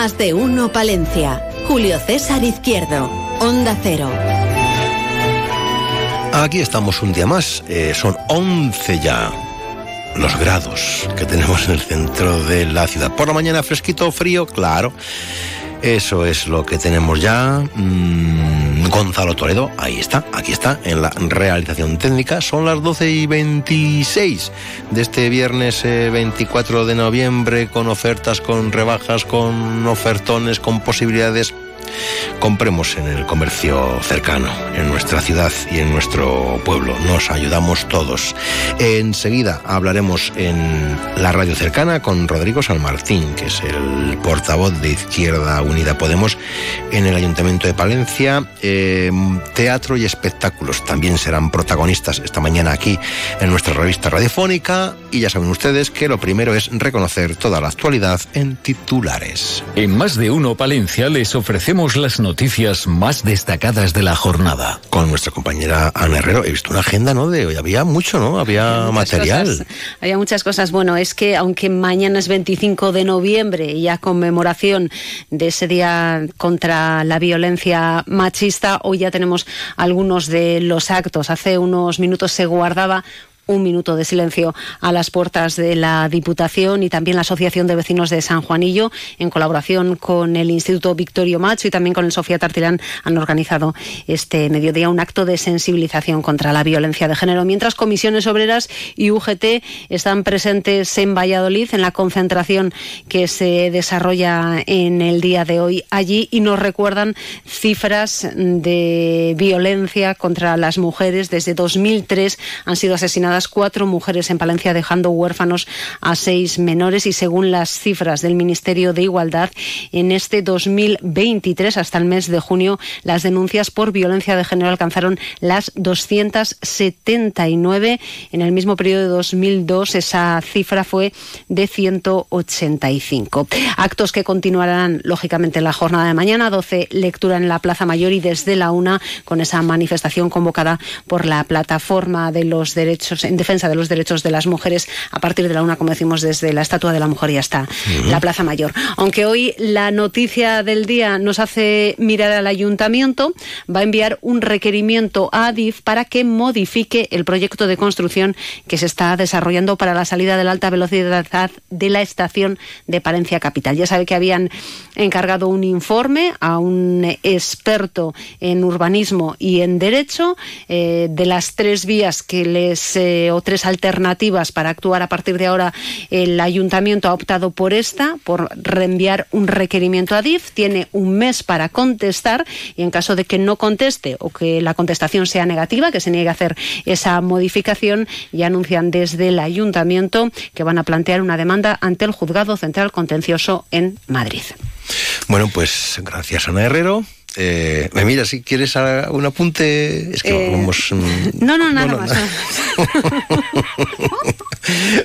Más de uno Palencia. Julio César Izquierdo. Onda Cero. Aquí estamos un día más. Eh, son 11 ya los grados que tenemos en el centro de la ciudad. Por la mañana fresquito, frío, claro. Eso es lo que tenemos ya. Mm, Gonzalo Toledo, ahí está, aquí está, en la realización técnica. Son las 12 y 26 de este viernes 24 eh, de noviembre, con ofertas, con rebajas, con ofertones, con posibilidades compremos en el comercio cercano, en nuestra ciudad y en nuestro pueblo. Nos ayudamos todos. Enseguida hablaremos en la radio cercana con Rodrigo San Martín, que es el portavoz de Izquierda Unida Podemos en el Ayuntamiento de Palencia. Eh, teatro y espectáculos también serán protagonistas esta mañana aquí en nuestra revista radiofónica. Y ya saben ustedes que lo primero es reconocer toda la actualidad en titulares. En más de uno Palencia les ofrecemos las noticias más destacadas de la jornada. Con nuestra compañera Ana Herrero he visto una agenda, ¿no? De hoy había mucho, ¿no? Había material. había muchas cosas. Bueno, es que aunque mañana es 25 de noviembre y ya conmemoración de ese día contra la violencia machista, hoy ya tenemos algunos de los actos. Hace unos minutos se guardaba un minuto de silencio a las puertas de la Diputación y también la Asociación de Vecinos de San Juanillo, en colaboración con el Instituto Victorio Macho y también con el Sofía Tartilán, han organizado este mediodía un acto de sensibilización contra la violencia de género. Mientras comisiones obreras y UGT están presentes en Valladolid en la concentración que se desarrolla en el día de hoy allí y nos recuerdan cifras de violencia contra las mujeres. Desde 2003 han sido asesinadas cuatro mujeres en Palencia, dejando huérfanos a seis menores. Y según las cifras del Ministerio de Igualdad, en este 2023, hasta el mes de junio, las denuncias por violencia de género alcanzaron las 279. En el mismo periodo de 2002, esa cifra fue de 185. Actos que continuarán, lógicamente, en la jornada de mañana, 12 lectura en la Plaza Mayor y desde la una con esa manifestación convocada por la Plataforma de los Derechos en defensa de los derechos de las mujeres a partir de la una, como decimos, desde la Estatua de la Mujer y hasta la Plaza Mayor. Aunque hoy la noticia del día nos hace mirar al ayuntamiento, va a enviar un requerimiento a ADIF para que modifique el proyecto de construcción que se está desarrollando para la salida de la alta velocidad de la estación de Palencia Capital. Ya sabe que habían encargado un informe a un experto en urbanismo y en derecho eh, de las tres vías que les eh, o tres alternativas para actuar a partir de ahora, el ayuntamiento ha optado por esta, por reenviar un requerimiento a DIF. Tiene un mes para contestar y en caso de que no conteste o que la contestación sea negativa, que se niegue a hacer esa modificación, ya anuncian desde el ayuntamiento que van a plantear una demanda ante el juzgado central contencioso en Madrid. Bueno, pues gracias Ana Herrero. Eh, mira, si quieres un apunte, es que Eh, vamos. mm, No, no, nada más.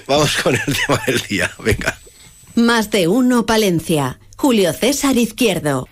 vamos con el tema del día. Venga. Más de uno Palencia. Julio César Izquierdo.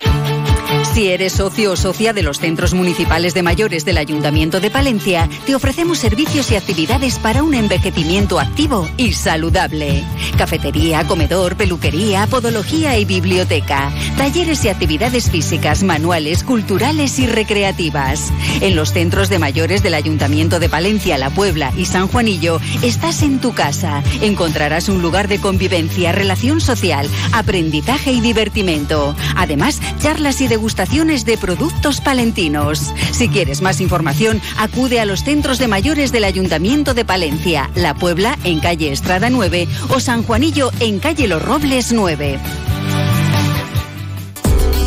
Si eres socio o socia de los centros municipales de mayores del Ayuntamiento de Palencia, te ofrecemos servicios y actividades para un envejecimiento activo y saludable. Cafetería, comedor, peluquería, podología y biblioteca. Talleres y actividades físicas, manuales, culturales y recreativas. En los centros de mayores del Ayuntamiento de Palencia, La Puebla y San Juanillo, estás en tu casa. Encontrarás un lugar de convivencia, relación social, aprendizaje y divertimento. Además, charlas y degustaciones de productos palentinos. Si quieres más información, acude a los centros de mayores del Ayuntamiento de Palencia, La Puebla en calle Estrada 9 o San Juanillo en calle Los Robles 9.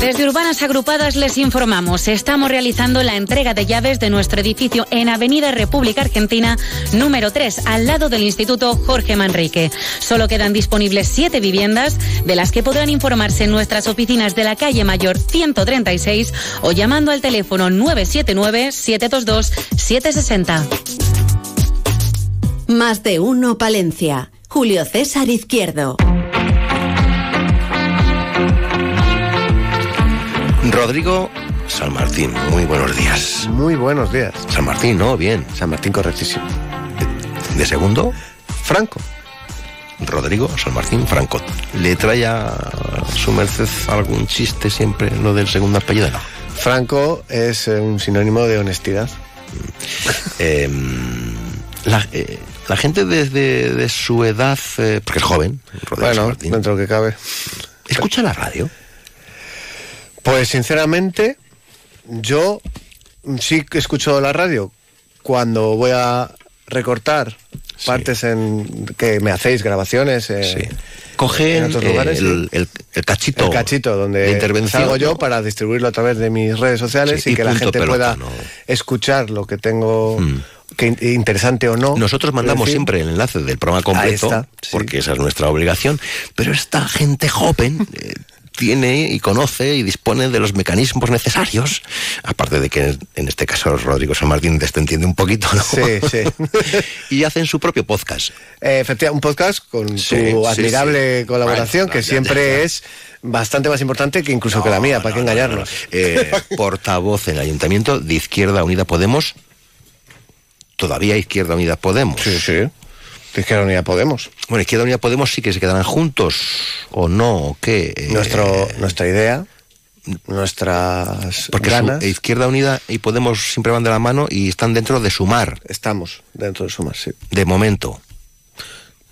Desde Urbanas Agrupadas les informamos, estamos realizando la entrega de llaves de nuestro edificio en Avenida República Argentina número 3, al lado del Instituto Jorge Manrique. Solo quedan disponibles siete viviendas, de las que podrán informarse en nuestras oficinas de la calle Mayor 136 o llamando al teléfono 979-722-760. Más de uno Palencia. Julio César Izquierdo. Rodrigo San Martín, muy buenos días. Muy buenos días. San Martín, ¿no? Bien. San Martín, correctísimo. ¿De segundo? Franco. Rodrigo San Martín Franco. ¿Le trae a su merced algún chiste siempre lo del segundo apellido? No. Franco es eh, un sinónimo de honestidad. Eh, la, eh, la gente desde de su edad, eh, porque es joven, Rodrigo San Bueno, Martín, dentro de lo que cabe. ¿escucha la radio? Pues sinceramente, yo sí que escucho la radio cuando voy a recortar Sí. partes en que me hacéis grabaciones eh, Sí. Coge en otros lugares, el, sí. el- el cachito, el cachito donde de intervención salgo yo ¿no? para distribuirlo a través de mis redes sociales Sí, y, y que la gente pelota, pueda ¿no? escuchar lo que tengo Mm. que in- interesante o no. Nosotros mandamos decir, siempre el enlace del programa completo, Ahí está, sí. porque esa es nuestra obligación, pero esta gente joven eh, tiene y conoce y dispone de los mecanismos necesarios, aparte de que en este caso Rodrigo San Martín te entiende un poquito, ¿no? Sí, sí. y hacen su propio podcast. Eh, efectivamente, un podcast con Sí, sí, admirable sí. colaboración, Bueno, que ya, siempre ya, ya. es bastante más importante que incluso que la mía, para qué No, no, engañarnos. no, no. Eh, portavoz en el Ayuntamiento de Izquierda Unida Podemos. Todavía Izquierda Unida Podemos. Sí, sí. Izquierda Unida Podemos. Bueno, Izquierda Unida Podemos sí que se quedarán juntos o no, o qué. Eh, Nuestro, nuestra idea, nuestras Porque su- ganas, Izquierda Unida y Podemos siempre van de la mano y están dentro de sumar, estamos dentro de Sumar, sí. de momento.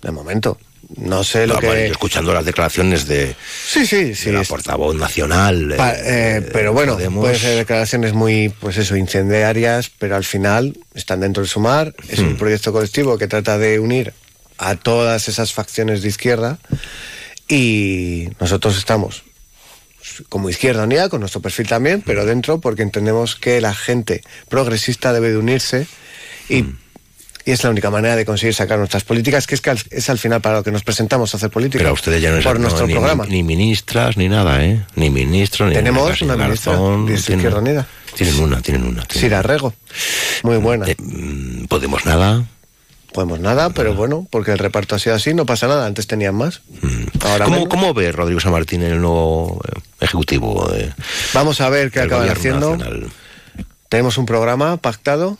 De momento. No sé lo No, que... bueno, yo escuchando las declaraciones de, Sí, sí, sí. de la es- portavoz nacional. Pa- eh, eh, pero bueno, Podemos- pueden ser declaraciones muy, pues eso, incendiarias, pero al final están dentro del Sumar. Es Hmm. un proyecto colectivo que trata de unir a todas esas facciones de izquierda y nosotros estamos como Izquierda Unida, con nuestro perfil también, Hmm. pero dentro porque entendemos que la gente progresista debe de unirse y, Hmm. Y es la única manera de conseguir sacar nuestras políticas, que es que al- es al final para lo que nos presentamos a hacer política. Pero a ustedes ya no por no, nuestro ni, programa. ni ministras ni nada, ¿eh? Ni ministro, ni Tenemos una ministra Garzón, de tienen- Izquierda Unida. Tienen una, tienen una. tienen Sira Rego. Muy buena. Eh, mm, Podemos nada. Podemos nada, pero bueno, porque el reparto ha sido así, no pasa nada. Antes tenían más. Ahora Mm. ¿Cómo, menos. ¿Cómo ve Rodrigo San Martín el nuevo eh, ejecutivo de, Vamos a ver qué acaban haciendo. nacional? Tenemos un programa pactado.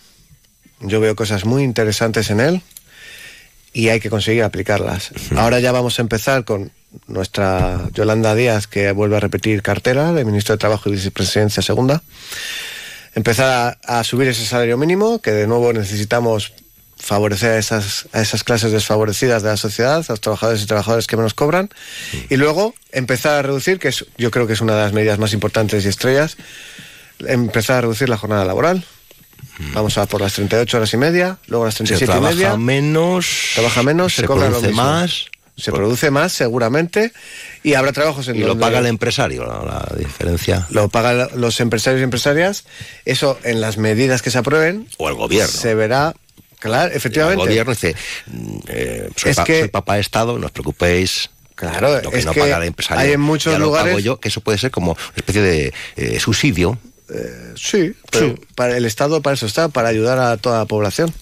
Yo veo cosas muy interesantes en él y hay que conseguir aplicarlas. Ahora ya vamos a empezar con nuestra Yolanda Díaz, que vuelve a repetir cartera de ministro de Trabajo y Vicepresidencia Segunda. Empezar a, a subir ese salario mínimo, que de nuevo necesitamos favorecer a esas, a esas clases desfavorecidas de la sociedad, a los trabajadores y trabajadoras que menos cobran, y luego empezar a reducir, que es, yo creo que es una de las medidas más importantes y estrellas, empezar a reducir la jornada laboral. Vamos a por las 38 horas y media, luego las Se 37 y trabaja media. menos, Trabaja menos, se, se cobra lo produce mismo. más, Se produce más, seguramente, y habrá trabajos en y lo donde- paga el empresario, la, la diferencia. lo pagan los empresarios y empresarias. Eso, en las medidas que se aprueben, O el gobierno. se verá, claro, El efectivamente. gobierno dice, mm, eh, soy, Es pa- que- soy papá de Estado, no os preocupéis. Claro, lo que es no que paga el empresario. hay en muchos ya lo pago lugares- yo, que eso puede ser como una especie de eh, subsidio. Sí, pero para el Estado para eso está, para ayudar a toda la población.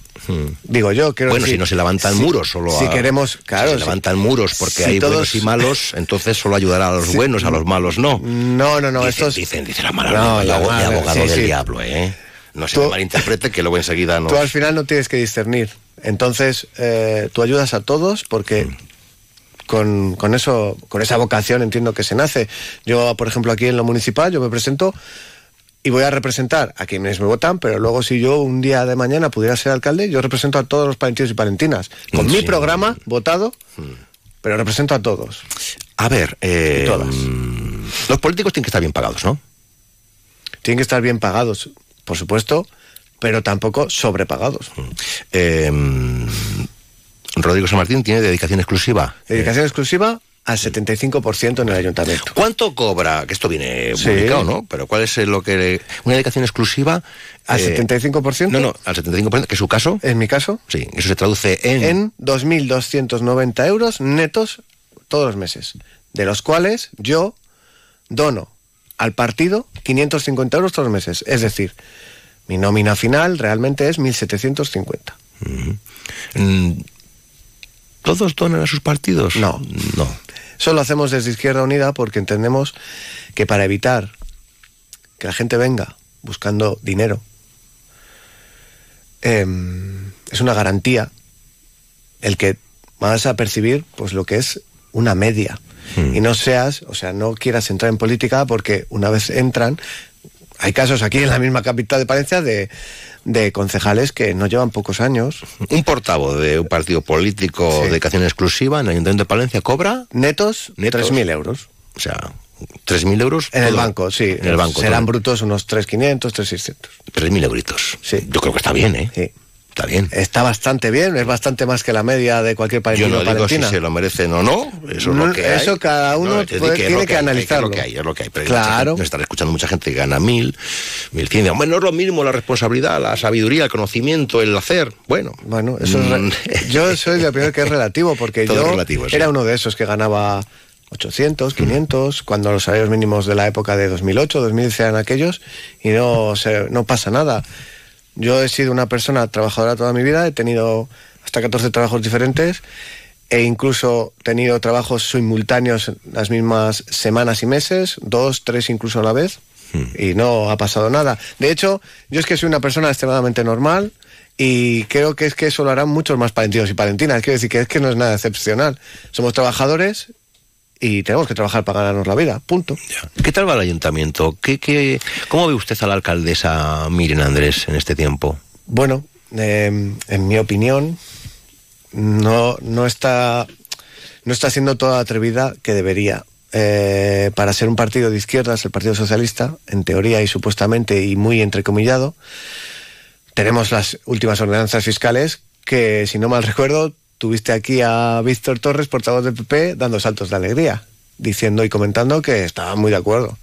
Digo yo, quiero Hmm. bueno, decir, si no se levantan si- muros, solo si a- queremos, claro, si se si- levantan muros porque hay todos- buenos y malos, entonces solo ayudará a los Sí. buenos, a los malos no. No, no, no, dicen, estos dicen, dice la mala No, la de mala- abogado sí, del sí. diablo, ¿eh? No se Tú- malinterprete que luego enseguida nos... Tú al final no tienes que discernir. Entonces, eh, tú ayudas a todos porque con, con eso, con esa vocación entiendo que se nace. Yo, por ejemplo, aquí en lo municipal, yo me presento y voy a representar a quienes me votan, pero luego si yo un día de mañana pudiera ser alcalde, yo represento a todos los palentinos y palentinas. Con mi programa votado, pero represento a todos. A ver, eh, todas. mm, los políticos tienen que estar bien pagados, ¿no? Tienen que estar bien pagados, por supuesto, pero tampoco sobrepagados. Eh, mm, Rodrigo San Martín tiene dedicación exclusiva. Dedicación exclusiva al 75% en el ayuntamiento. ¿Cuánto cobra? Que esto viene Sí. publicado, ¿no? Pero ¿cuál es lo que... Una dedicación exclusiva... ¿Al eh, 75%? No, no, al 75%, que es su caso. En mi caso, Sí, eso se traduce en... en 2.290 euros netos todos los meses, de los cuales yo dono al partido 550 euros todos los meses. Es decir, mi nómina final realmente es 1.750. Mm, ¿Todos donan a sus partidos? No. No. Eso lo hacemos desde Izquierda Unida porque entendemos que para evitar que la gente venga buscando dinero, em, es una garantía el que vas a percibir pues lo que es una media. Hmm. Y no seas, o sea, no quieras entrar en política porque una vez entran, hay casos aquí en la misma capital de Palencia de, de concejales que no llevan pocos años, Un portavoz de un partido político Sí. de dedicación exclusiva en el Ayuntamiento de Palencia cobra, netos, Netos. 3.000 euros. o sea, 3.000 euros. En el banco, sí. En el banco. Serán todo. brutos unos 3.500, 3.600. 3.000 euritos. Sí. Yo creo que está bien, ¿eh? Sí. Está bien. Está bastante bien, es bastante más que la media de cualquier Yo palentino no si se lo merecen o no, eso es lo que hay. eso cada uno puede- tiene que hay, analizarlo. Es lo que hay, es lo que hay. Pero Claro. Nos estará escuchando mucha gente que gana mil, mil cien. Bueno, no es lo mismo la responsabilidad, la sabiduría, el conocimiento, el hacer. Bueno. Bueno, eso es Mm. yo soy la primera que es relativo, porque Todo yo relativo, sí. era uno de esos que ganaba 800, 500, cuando los salarios mínimos de la época de 2008, 2010 eran aquellos, y no, se- no pasa nada. Yo he sido una persona trabajadora toda mi vida, he tenido hasta 14 trabajos diferentes, e incluso tenido trabajos simultáneos en las mismas semanas y meses, dos, tres incluso a la vez, y no ha pasado nada. De hecho, yo es que soy una persona extremadamente normal y creo que es que eso lo harán muchos más palentinos y palentinas. Quiero decir que es que no es nada excepcional. Somos trabajadores y tenemos que trabajar para ganarnos la vida, punto. ¿Qué tal va el ayuntamiento? ¿Qué, qué, ¿Cómo ve usted a la alcaldesa Miren Andrés en este tiempo? Bueno, eh, en mi opinión, no, no está no está siendo toda la atrevida que debería. Eh, para ser un partido de izquierdas, el Partido Socialista, en teoría y supuestamente y muy entrecomillado, tenemos las últimas ordenanzas fiscales que, si no mal recuerdo, tuviste aquí a Víctor Torres, portavoz del PP, dando saltos de alegría, diciendo y comentando que estaba muy de acuerdo.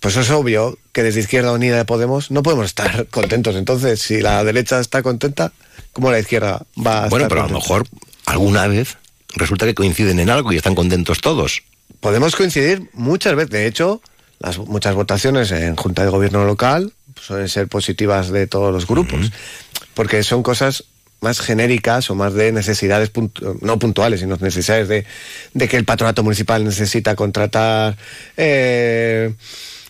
Pues es obvio que desde Izquierda Unida de Podemos no podemos estar contentos. Entonces, si la derecha está contenta, ¿cómo la izquierda va a Bueno, estar pero a lo mejor alguna vez resulta que coinciden en algo y están contentos todos. Podemos coincidir muchas veces. De hecho, las muchas votaciones en Junta de Gobierno local suelen ser positivas de todos los grupos, porque son cosas más genéricas o más de necesidades, puntu- no puntuales, sino necesidades de, de que el patronato municipal necesita contratar eh,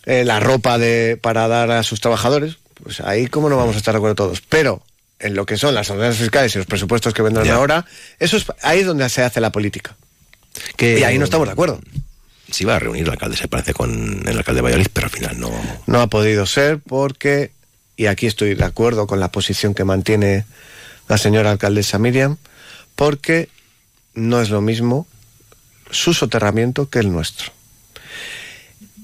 eh, la ropa de, para dar a sus trabajadores. Pues ahí, ¿cómo no vamos a estar de acuerdo todos? Pero en lo que son las ordenanzas fiscales y los presupuestos que vendrán Ya. ahora, eso es, ahí es donde se hace la política. Que, Y ahí no estamos de acuerdo. Se iba a reunir el alcalde, se parece, con el alcalde de Valladolid, pero al final no. No ha podido ser porque, y aquí estoy de acuerdo con la posición que mantiene la señora alcaldesa Miriam, porque no es lo mismo su soterramiento que el nuestro.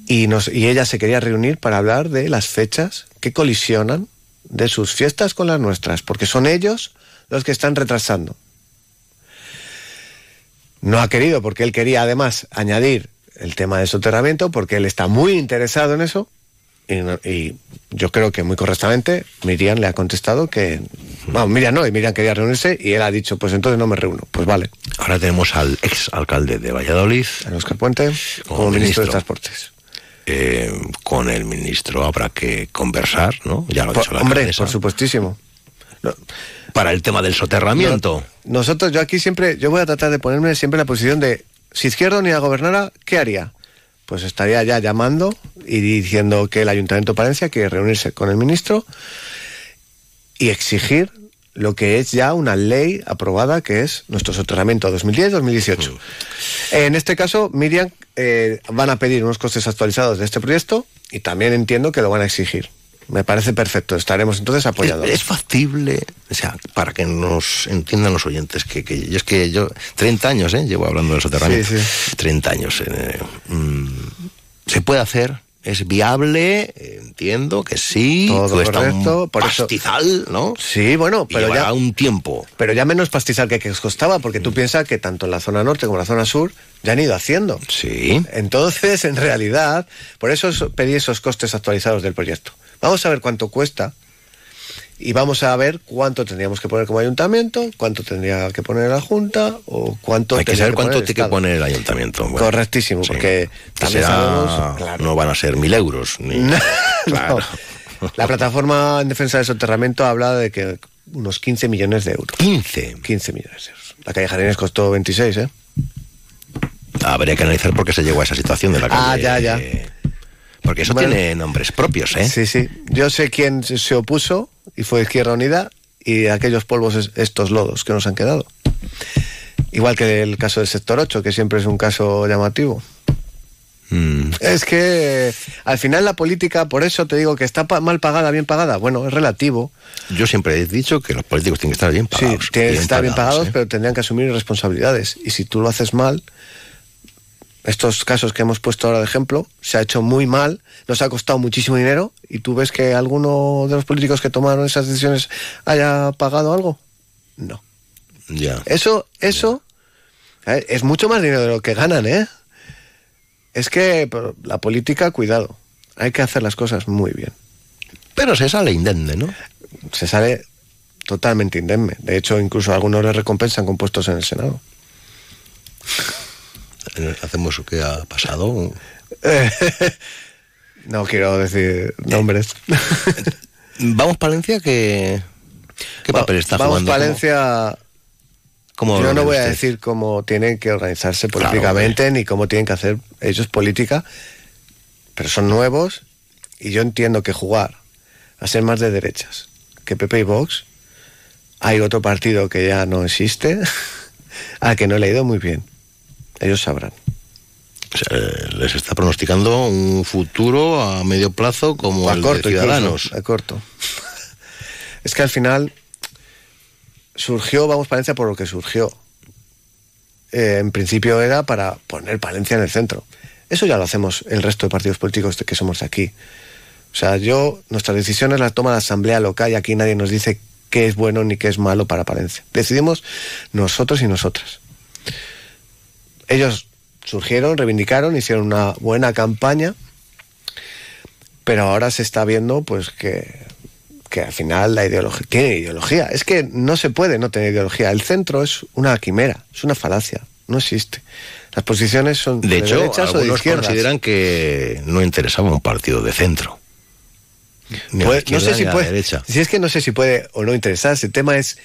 Y, nos, y ella se quería reunir para hablar de las fechas que colisionan de sus fiestas con las nuestras, porque son ellos los que están retrasando. No ha querido, porque él quería además añadir el tema del soterramiento, porque él está muy interesado en eso. Y, yo creo que muy correctamente Miriam le ha contestado que... Vamos, Miriam no, y Miriam quería reunirse y él ha dicho, pues entonces no me reúno. Pues vale, Ahora tenemos al ex alcalde de Valladolid. a Oscar Puente Como como, ministro. ministro de Transportes. eh, con el ministro habrá que conversar, ¿no? Ya lo ha Por- dicho la hombre, por supuestísimo. No, Para el tema del soterramiento. Nosotros, yo aquí siempre, yo voy a tratar de ponerme siempre en la posición de, si Izquierda Unida gobernara, ¿qué haría? Pues estaría ya llamando y diciendo que el Ayuntamiento de Palencia quiere reunirse con el ministro y exigir lo que es ya una ley aprobada, que es nuestro soterramiento 2010-2018. En este caso, Miriam, eh, van a pedir unos costes actualizados de este proyecto y también entiendo que lo van a exigir. Me parece perfecto, estaremos entonces apoyando. Es, es factible, o sea, para que nos entiendan los oyentes, que, que yo es que yo, 30 años, ¿eh? Llevo hablando del soterramiento. Sí, sí. 30 años. eh, mm, se puede hacer, es viable, entiendo que sí, Todo cuesta correcto, un por eso- pastizal, ¿no? Sí, bueno, pero ya, un tiempo. pero ya menos pastizal que, que os costaba, porque tú piensas que tanto en la zona norte como en la zona sur ya han ido haciendo. Sí. Entonces, en realidad, por eso pedí esos costes actualizados del proyecto. Vamos a ver cuánto cuesta y vamos a ver cuánto tendríamos que poner como ayuntamiento, cuánto tendría que poner la Junta o cuánto Hay que saber cuánto tiene que poner el ayuntamiento. Bueno, Correctísimo, sí. porque Que también será- sabemos... claro. No van a ser mil euros. Ni... No. Claro. La plataforma en defensa del soterramiento habla de que unos 15 millones de euros. 15. 15 millones de euros. La calle Jardines costó 26, ¿eh? Habría que analizar por qué se llegó a esa situación de la calle. Ah, ya, ya. Porque eso Bueno. tiene nombres propios, ¿eh? Sí, sí. Yo sé quién se- opuso y fue Izquierda Unida y aquellos polvos, es- estos lodos que nos han quedado. Igual que el caso del sector 8, que siempre es un caso llamativo. Mm, Es que al final la política, por eso te digo que está pa- mal pagada, bien pagada. Bueno, es relativo. yo siempre he dicho que los políticos tienen que estar bien Sí, pagados. tienen que estar bien pagados, ¿eh? pero tendrían que asumir responsabilidades. Y si tú lo haces mal, estos casos que hemos puesto ahora de ejemplo, se ha hecho muy mal, nos ha costado muchísimo dinero, y tú ves que alguno de los políticos que tomaron esas decisiones haya pagado algo. No. Ya. Eso, eso eh, es mucho más dinero de lo que ganan, ¿eh? Es que la política, cuidado, hay que hacer las cosas muy bien. Pero se sale indemne, ¿no? Se sale totalmente indemne. De hecho, incluso algunos le recompensan con puestos en el Senado. Eh, Hacemos lo que ha pasado. no quiero decir nombres. Vamos, Palencia, que... ¿Qué papel está Vamos, jugando? ¿Cómo- cómo Yo no voy a decir cómo tienen que organizarse Claro, políticamente ni cómo tienen que hacer ellos política, pero son nuevos y yo entiendo que jugar a ser más de derechas que PP y Vox, hay otro partido que ya no existe, al que no le ha ido muy bien. Ellos sabrán. O sea, eh, les está pronosticando un futuro a medio plazo como a el corto, de incluso, Ciudadanos. a corto. es que al final surgió Vamos Palencia por lo que surgió. Eh, en principio era para poner Palencia en el centro. Eso ya lo hacemos el resto de partidos políticos que somos de aquí. O sea, yo, nuestras decisiones las toma la Asamblea Local y aquí nadie nos dice qué es bueno ni qué es malo para Palencia. Decidimos nosotros y nosotras. Ellos surgieron, reivindicaron, hicieron una buena campaña, pero ahora se está viendo pues que, que al final la ideología tiene ideología. Es que no se puede no tener ideología. El centro es una quimera, es una falacia, no existe. Las posiciones son de, De hecho, derechas o de algunos izquierdas. consideran que no interesaba un partido de centro. Ni a la Puede- no sé si puede, derecha. si es que no sé si puede o no interesarse. El tema es,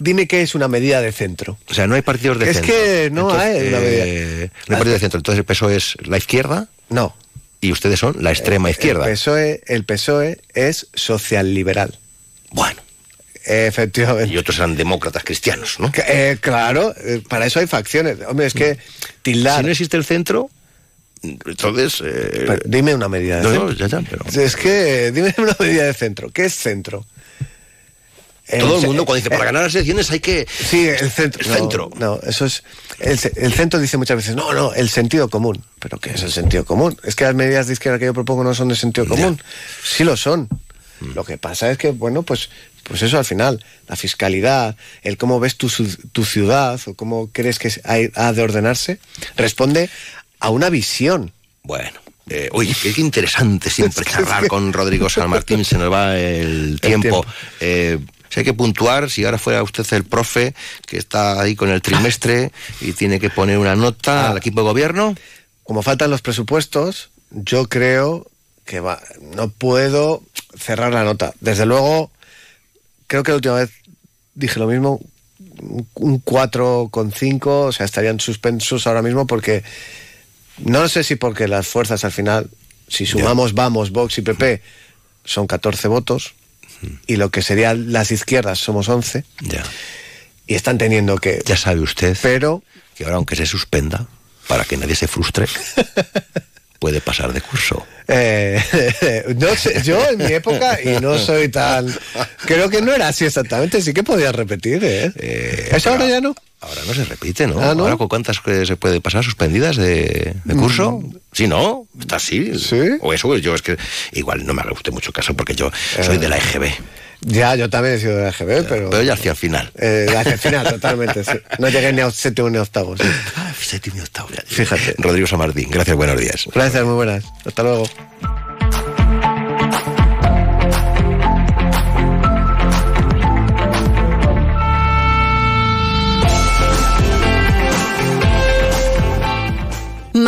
dime qué es una medida de centro. O sea, no hay partidos de Es centro. que no hay una medida. eh, no hay partidos de centro. Entonces el PSOE es la izquierda No. y ustedes son la extrema izquierda. El PSOE, el PSOE es social liberal. Bueno, Efectivamente. y otros eran demócratas cristianos, ¿no? Eh, claro, eh, para eso hay facciones. Hombre, es que tildar. Si no existe el centro, entonces... eh, Pero dime una medida de no, centro. no, ya, ya, pero... Es que dime una medida de centro. ¿Qué es centro? Todo el mundo cuando dice, para eh, ganar las elecciones hay que... Sí, el centro. El no, centro. No, eso es. El, ce- el centro dice muchas veces, no, no, el sentido común. ¿Pero qué es el sentido común? Es que las medidas de izquierda que yo propongo no son de sentido común. Sí lo son. Mm. Lo que pasa es que, bueno, pues, pues eso al final, la fiscalidad, el cómo ves tu, tu ciudad o cómo crees que ha de ordenarse, responde a una visión. Bueno, eh, oye, qué, interesante siempre charlar con Rodrigo San Martín, se nos va el tiempo. tiempo. Eh, si hay que puntuar, si ahora fuera usted el profe que está ahí con el trimestre y tiene que poner una nota Ah. al equipo de gobierno, como faltan los presupuestos, yo creo que va, no puedo cerrar la nota. Desde luego, creo que la última vez dije lo mismo, un- un 4,5, o sea, estarían suspensos ahora mismo porque no sé si porque las fuerzas al final, si sumamos Vamos, Vox y PP, son 14 votos y lo que serían las izquierdas somos 11 ya, y están teniendo que... ya sabe usted Pero que ahora aunque se suspenda, para que nadie se frustre, puede pasar de curso. Eh, no sé, yo en mi época, y no soy tan. Creo que no era así exactamente, sí que podías repetir, ¿eh? Eso ahora ya no. Ahora no se repite, ¿no? Ah, ¿no? Ahora, ¿con cuántas que se puede pasar suspendidas de, de curso? Sí, ¿no? Está así. ¿Sí? O eso, yo es que igual no me haga usted mucho caso porque yo soy de la EGB. Ya, yo también he sido de la EGB, pero... Pero ya hacia el final. Eh, hacia el final, totalmente, sí. No llegué ni a séptimo ni a octavo, sí. Ah, séptimo y octavo. ya. Fíjate. Rodrigo Samardín, gracias, buenos días. Gracias, muy buenas. Hasta luego.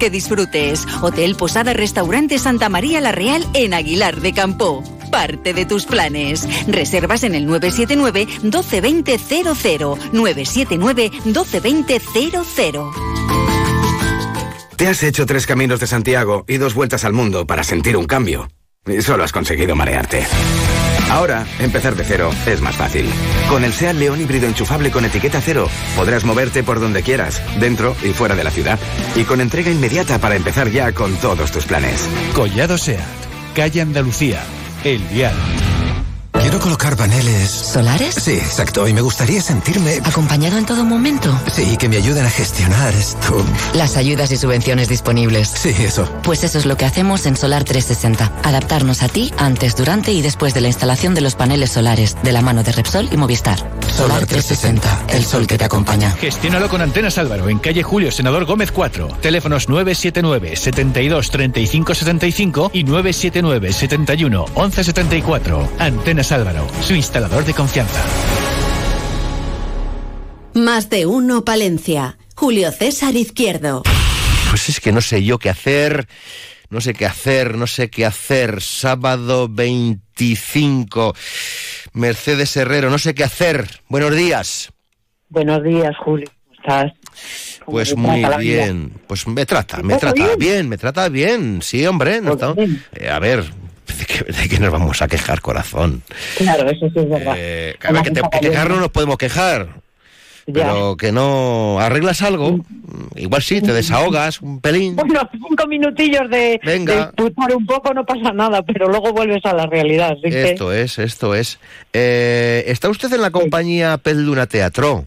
que disfrutes. Hotel Posada Restaurante Santa María La Real en Aguilar de Campo. Parte de tus planes. Reservas en el 979 1220 00 979 1220 00. Te has hecho tres caminos de Santiago y dos vueltas al mundo para sentir un cambio. Y solo has conseguido marearte. Ahora, empezar de cero es más fácil. Con el SEAT León híbrido enchufable con etiqueta cero, podrás moverte por donde quieras, dentro y fuera de la ciudad. Y con entrega inmediata para empezar ya con todos tus planes. Collado Seat, calle Andalucía, El Vial. Quiero colocar paneles. ¿Solares? Sí, exacto. Y me gustaría sentirme. ¿Acompañado en todo momento? Sí, que me ayuden a gestionar esto. Las ayudas y subvenciones disponibles. Sí, eso. Pues eso es lo que hacemos en Solar 360. Adaptarnos a ti antes, durante y después de la instalación de los paneles solares, de la mano de Repsol y Movistar. Solar 360, el sol que te acompaña. Gestiónalo con Antenas Álvaro en calle Julio Senador Gómez 4. Teléfonos 979 72 35 75 y 979 71 11 74. Antenas Álvaro, su instalador de confianza. Más de uno Palencia. Julio César Izquierdo. Pues es que no sé yo qué hacer, no sé qué hacer, no sé qué hacer. Sábado 25, Mercedes Herrero, no sé qué hacer. Buenos días. Buenos días, Julio. ¿Cómo estás? ¿Cómo Pues muy bien, pues me trata, me trata bien? bien, me trata bien, sí, hombre. no Pues bien. Eh, a ver, ¿de qué, nos vamos a quejar, corazón? Claro, eso sí es verdad. Eh, a Una ver, que, te- que quejar no bien. nos podemos quejar, pero que no arreglas algo, igual sí, te desahogas un pelín. Bueno, cinco minutillos de, Venga. de un poco no pasa nada, pero luego vuelves a la realidad. ¿sí? Esto es, esto es. Eh, ¿Está usted en la compañía Pez Luna Teatro?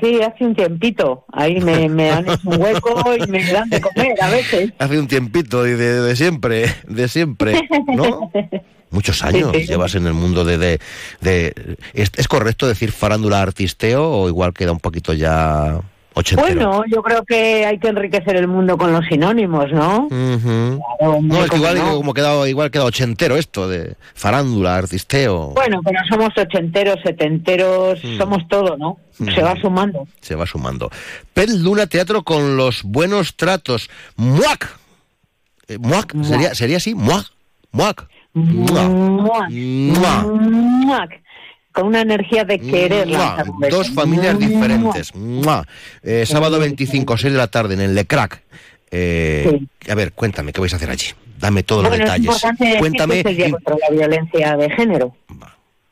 Sí, hace un tiempito. Ahí me, me han hecho un hueco y me dan de comer a veces. Hace un tiempito, de, de- de siempre, de siempre, ¿no? Muchos años Sí, sí. llevas en el mundo de... de, de- ¿es, es correcto decir farándula artisteo o igual queda un poquito ya ochentero? Bueno, yo creo que hay que enriquecer el mundo con los sinónimos, ¿no? Claro, No, es que ¿cómo igual, no? como queda, igual queda ochentero esto de farándula, artisteo. Bueno, pero somos ochenteros, setenteros, Mm. somos todo, ¿no? Se va sumando. Se va sumando. Pez Luna Teatro con los buenos tratos. ¡Muac! Eh, ¿Muac? ¿Sería, ¿Sería así? ¿Muac? ¿Muac? ¡Mua! Muac. ¡Mua! Muac. Con una energía de querer. Dos familias diferentes. Eh, sábado 25, 6 de la tarde en el Lecrac. Eh, A ver, cuéntame, ¿qué vais a hacer allí? Dame todos Bueno, los es detalles. decir Cuéntame. que es el Día y- contra la Violencia de Género.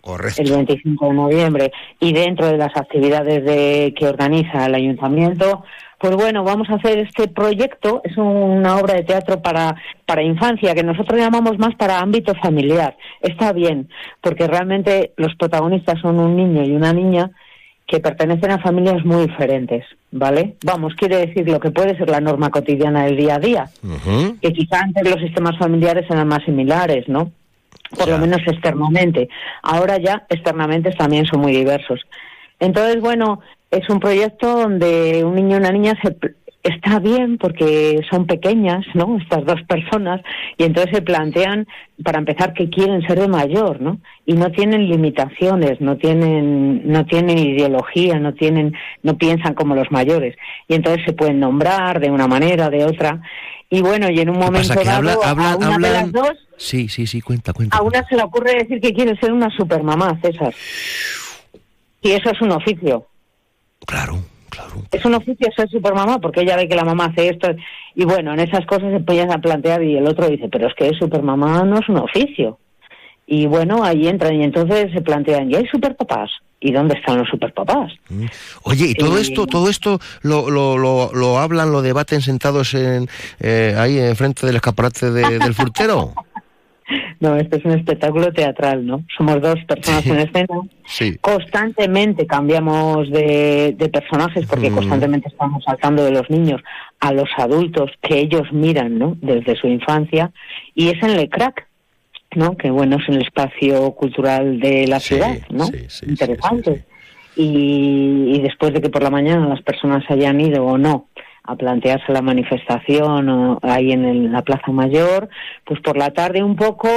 Correcto. el 25 de noviembre y dentro de las actividades de, que organiza el ayuntamiento, pues bueno, vamos a hacer este proyecto, es una obra de teatro para, para infancia, que nosotros llamamos más para ámbito familiar. Está bien, porque realmente los protagonistas son un niño y una niña que pertenecen a familias muy diferentes, ¿vale? Vamos, quiere decir lo que puede ser la norma cotidiana del día a día, que quizá antes los sistemas familiares eran más similares, ¿no? Por lo menos externamente. Ahora ya externamente también son muy diversos. Entonces, bueno, es un proyecto donde un niño y una niña se, está bien porque son pequeñas, ¿no? Estas dos personas y entonces se plantean para empezar que quieren ser de mayor, ¿no? Y no tienen limitaciones, no tienen no tienen ideología, no tienen no piensan como los mayores y entonces se pueden nombrar de una manera, de otra. Y bueno, y en un momento dado habla- habla- a una de las dos Sí, sí, sí, cuenta, cuenta. a una se le ocurre decir que quiere ser una supermamá, César. Y eso es un oficio. Claro, Es un oficio ser supermamá porque ella ve que la mamá hace esto. Y bueno, en esas cosas se empiezan a plantear y el otro dice, pero es que supermamá no es un oficio. Y bueno, ahí entran y entonces se plantean, ¿y hay superpapás? ¿Y dónde están los superpapás? Oye, y todo Eh, esto, todo esto lo, lo, lo, lo hablan, lo debaten sentados en, eh, ahí enfrente del escaparate de- del frutero. No, esto es un espectáculo teatral, ¿no? Somos dos personas en escena. Sí. Constantemente cambiamos de, de personajes porque Mm. constantemente estamos saltando de los niños a los adultos que ellos miran, ¿no? Desde su infancia. Y es en Le Crac, ¿no? Que bueno, es el espacio cultural de la ciudad, ¿no? Interesante. Y, y después de que por la mañana las personas hayan ido o no a plantearse la manifestación o ahí en el- la Plaza Mayor, pues por la tarde un poco,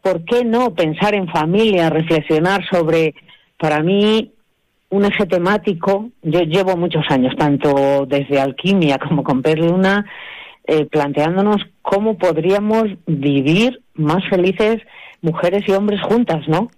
¿por qué no pensar en familia, reflexionar sobre, para mí, un eje temático? Yo llevo muchos años, tanto desde Alquimia como con Per Luna, eh, planteándonos cómo podríamos vivir más felices mujeres y hombres juntas, ¿no?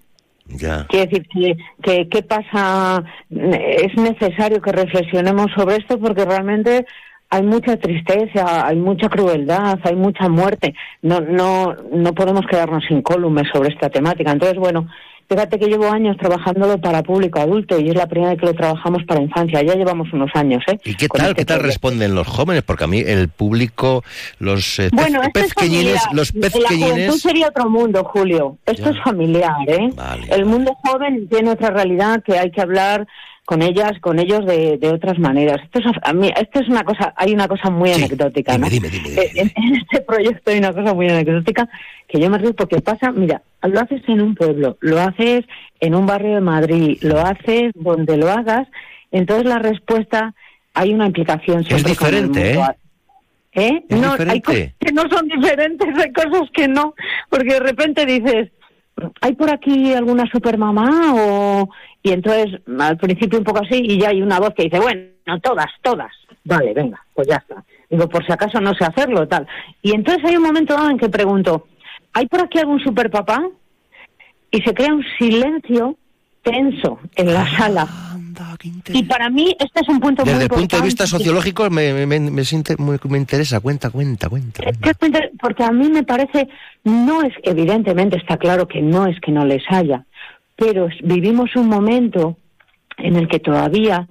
Ya. Quiere decir, que, que- ¿qué pasa? Es necesario que reflexionemos sobre esto porque realmente hay mucha tristeza, hay mucha crueldad, hay mucha muerte. No, no, no podemos quedarnos incólumes sobre esta temática. Entonces, bueno, fíjate que llevo años trabajándolo para público adulto y es la primera vez que lo trabajamos para infancia. Ya llevamos unos años, ¿eh? ¿Y qué Con tal, este qué tal proyecto. responden los jóvenes? Porque a mí el público, los eh, Bueno, pezqueñines, los La juventud pezqueñines... sería otro mundo, Julio. Esto Ya. es familiar, ¿eh? El mundo joven tiene otra realidad que hay que hablar con ellas, con ellos de, de otras maneras. Esto es, a mí, esto es una cosa, hay una cosa muy anecdótica, ¿no? Eh, En, en este proyecto hay una cosa muy anecdótica que yo me río porque pasa, mira, lo haces en un pueblo, lo haces en un barrio de Madrid, lo haces donde lo hagas, entonces la respuesta hay una implicación el diferente. ¿eh? ¿Eh? Es no, hay cosas que no son diferentes, hay cosas que no, porque de repente dices, ¿hay por aquí alguna supermamá? O... Y entonces, al principio un poco así, y ya hay una voz que dice, bueno, todas, todas. Vale, venga, pues ya está. Digo, por si acaso no sé hacerlo, tal. Y entonces hay un momento dado en que pregunto, ¿hay por aquí algún superpapá? Y se crea un silencio tenso en la sala. Y para mí este es un punto muy Desde el punto de importante. vista sociológico me, me, me siente muy- me interesa. Cuenta, cuenta, cuenta. ¿Qué cuenta? Porque a mí me parece, no es, evidentemente está claro que no es que no les haya, pero vivimos un momento en el que todavía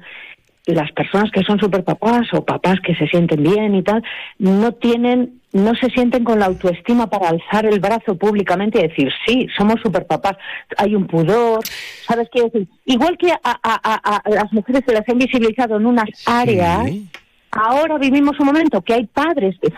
las personas que son superpapás o papás que se sienten bien y tal, no tienen, no se sienten con la autoestima para alzar el brazo públicamente y decir, sí, somos superpapás. Hay un pudor, ¿sabes qué decir? Igual que a, a- a- a las mujeres se las han visibilizado en unas áreas, Ahora vivimos un momento que hay padres que,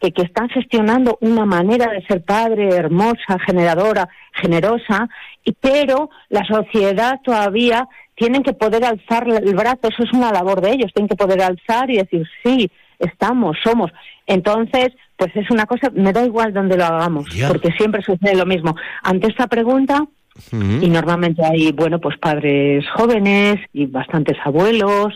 que, que están gestionando una manera de ser padre hermosa, generadora, generosa, y, pero la sociedad todavía tienen que poder alzar el brazo, eso es una labor de ellos, tienen que poder alzar y decir, sí, estamos, somos. Entonces, pues es una cosa, me da igual donde lo hagamos, porque siempre sucede lo mismo. Ante esta pregunta, y normalmente hay, bueno, pues padres jóvenes y bastantes abuelos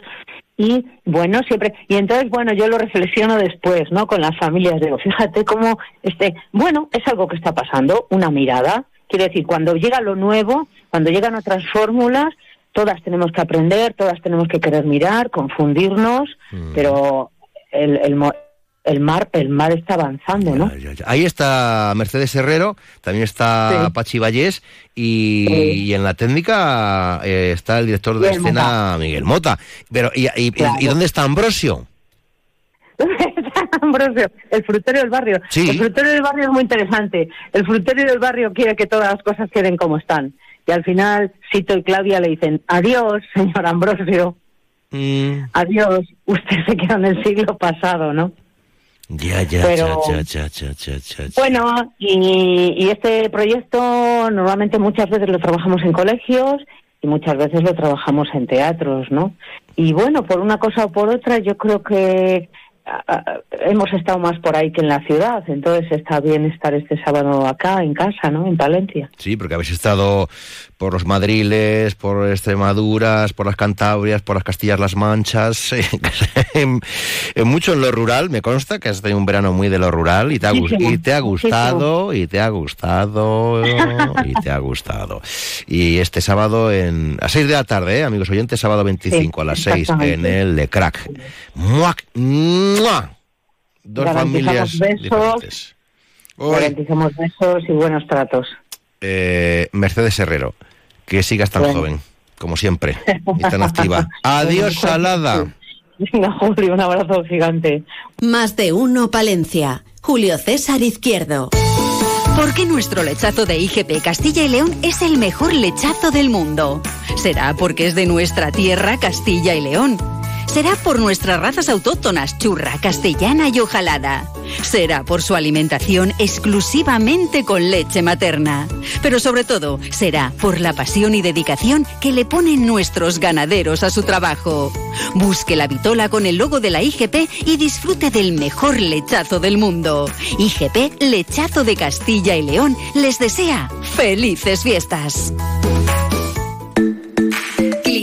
y bueno, siempre y entonces bueno, yo lo reflexiono después, ¿no? Con las familias digo, fíjate cómo este, bueno, es algo que está pasando, una mirada, quiere decir, cuando llega lo nuevo, cuando llegan otras fórmulas, todas tenemos que aprender, todas tenemos que querer mirar, confundirnos, pero el, el, el mar el mar está avanzando, ¿no? Ahí está Mercedes Herrero, también está Sí. Pachi Vallés y, Sí. y en la técnica eh, está el director de Miguel escena Miguel Mota. Pero ¿y, y- Claro. y dónde está Ambrosio? Ambrosio, el frutero del barrio. Sí. El frutero del barrio es muy interesante. El frutero del barrio quiere que todas las cosas queden como están. Y al final, Sito y Claudia le dicen, adiós, señor Ambrosio, Mm, adiós, usted se quedó en el siglo pasado, ¿no? Ya, ya, Pero- ya, ya, ya, ya, ya, ya. Bueno, y, y este proyecto normalmente muchas veces lo trabajamos en colegios y muchas veces lo trabajamos en teatros, ¿no? Y bueno, por una cosa o por otra, yo creo que hemos estado más por ahí que en la ciudad, entonces está bien estar este sábado acá en casa, ¿no? En Palencia. Sí, porque habéis estado por los Madriles, por Extremaduras, por las Cantabrias, por las Castillas, las Manchas, en, mucho en lo rural, me consta que has tenido un verano muy de lo rural y te ha, y te ha gustado, y te ha gustado, y te ha gustado. Y este sábado en, a 6 de la tarde, ¿eh, amigos oyentes, sábado 25 a las 6 en el de Crack. ¡Muac! Dos familias besos, diferentes. Garantizamos besos y buenos tratos. Eh, Mercedes Herrero, que sigas tan joven, como siempre, y tan activa. Adiós, Salada. Venga, Julio, un abrazo gigante. Más de uno, Palencia. Julio César Izquierdo. Porque nuestro lechazo de IGP Castilla y León es el mejor lechazo del mundo. Será porque es de nuestra tierra, Castilla y León Será por nuestras razas autóctonas, churra, castellana y ojalada. Será por su alimentación exclusivamente con leche materna. Pero sobre todo, será por la pasión y dedicación que le ponen nuestros ganaderos a su trabajo. Busque la vitola con el logo de la IGP y disfrute del mejor lechazo del mundo. IGP Lechazo de Castilla y León les desea felices fiestas.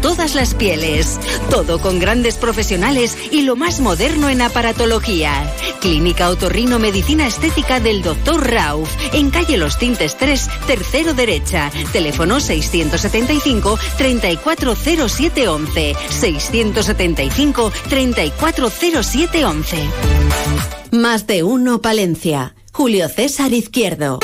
todas las pieles. Todo con grandes profesionales y lo más moderno en aparatología. Clínica Otorrino Medicina Estética del Dr. Rauf, en calle Los Tintes 3, tercero derecha. Teléfono 675 340711. 675 340711. Más de uno Palencia. Julio César Izquierdo.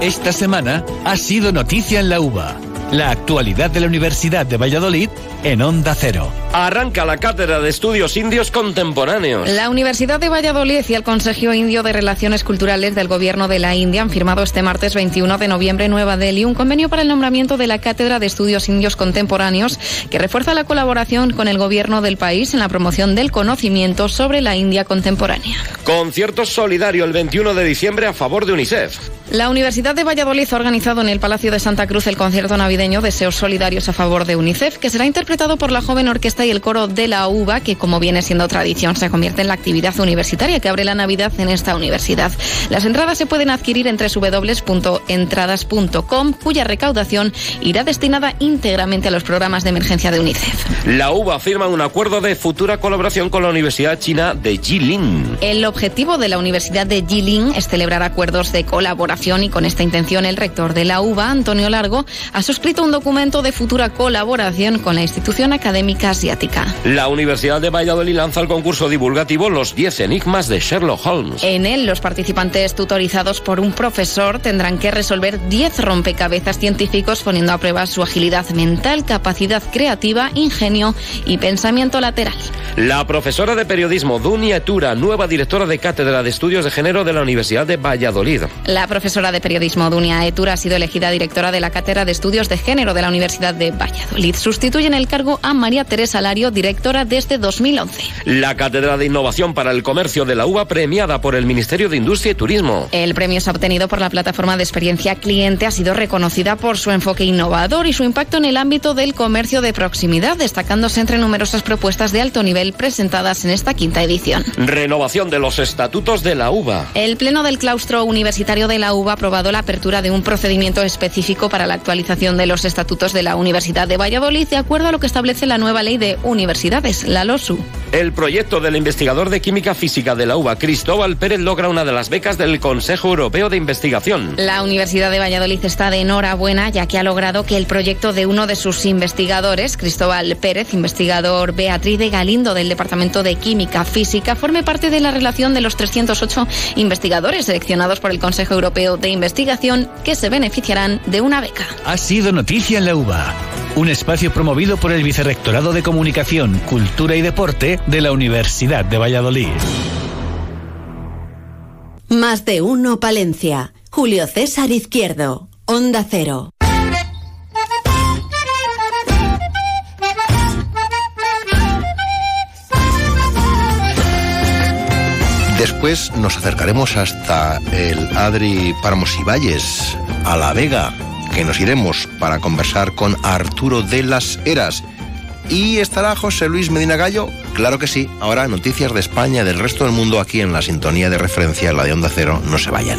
Esta semana ha sido noticia en la UBA. La actualidad de la Universidad de Valladolid en Onda Cero. Arranca la Cátedra de Estudios Indios Contemporáneos. La Universidad de Valladolid y el Consejo Indio de Relaciones Culturales del Gobierno de la India han firmado este martes 21 de noviembre en Nueva Delhi un convenio para el nombramiento de la Cátedra de Estudios Indios Contemporáneos que refuerza la colaboración con el Gobierno del país en la promoción del conocimiento sobre la India contemporánea. Concierto solidario el 21 de diciembre a favor de UNICEF. La Universidad de Valladolid ha organizado en el Palacio de Santa Cruz el concierto navideño Deseos Solidarios a favor de UNICEF, que será interpretado por la joven orquesta y el coro de la UBA, que como viene siendo tradición se convierte en la actividad universitaria que abre la Navidad en esta universidad. Las entradas se pueden adquirir en www.entradas.com, cuya recaudación irá destinada íntegramente a los programas de emergencia de UNICEF. La UBA firma un acuerdo de futura colaboración con la Universidad China de Jilin. El objetivo de la Universidad de Jilin es celebrar acuerdos de colaboración y con esta intención el rector de la UBA, Antonio Largo, ha suscrito un documento de futura colaboración con la institución académica asiática. La Universidad de Valladolid lanza el concurso divulgativo Los 10 enigmas de Sherlock Holmes. En él, los participantes tutorizados por un profesor tendrán que resolver 10 rompecabezas científicos poniendo a prueba su agilidad mental, capacidad creativa, ingenio y pensamiento lateral. La profesora de periodismo Dunia Etura, nueva directora de Cátedra de Estudios de Género de la Universidad de Valladolid. La profesora de periodismo Dunia Etura ha sido elegida directora de la Cátedra de Estudios de Género de la Universidad de Valladolid. Sustituye en el cargo a María Teresa Lario, directora desde 2011. La Cátedra de Innovación para el Comercio de la UBA premiada por el Ministerio de Industria y Turismo. El premio se ha obtenido por la plataforma de experiencia cliente, ha sido reconocida por su enfoque innovador y su impacto en el ámbito del comercio de proximidad, destacándose entre numerosas propuestas de alto nivel presentadas en esta quinta edición. Renovación de los estatutos de la UBA. El Pleno del Claustro Universitario de la UBA ha aprobado la apertura de un procedimiento específico para la actualización de los estatutos de la Universidad de Valladolid de acuerdo a lo que establece la nueva ley de universidades, la LOSU. El proyecto del investigador de química física de la UBA, Cristóbal Pérez, logra una de las becas del Consejo Europeo de Investigación. La Universidad de Valladolid está de enhorabuena ya que ha logrado que el proyecto de uno de sus investigadores, Cristóbal Pérez, investigador Beatriz de Galindo del Departamento de Química Física, forme parte de la relación de los 308 investigadores seleccionados por el Consejo Europeo de Investigación que se beneficiarán de una beca. Ha sido noticia en la UBA. un espacio promovido por el Vicerrectorado de Comunicación, Cultura y Deporte de la Universidad de Valladolid. Más de uno Palencia. Julio César Izquierdo. Onda Cero. Después nos acercaremos hasta el Adri Páramos y Valles, a La Vega, que nos iremos para conversar con Arturo de las Heras. Y estará José Luis Medina Gallo, claro que sí. Ahora noticias de España del resto del mundo aquí en la sintonía de referencia, la de Onda Cero. No se vayan.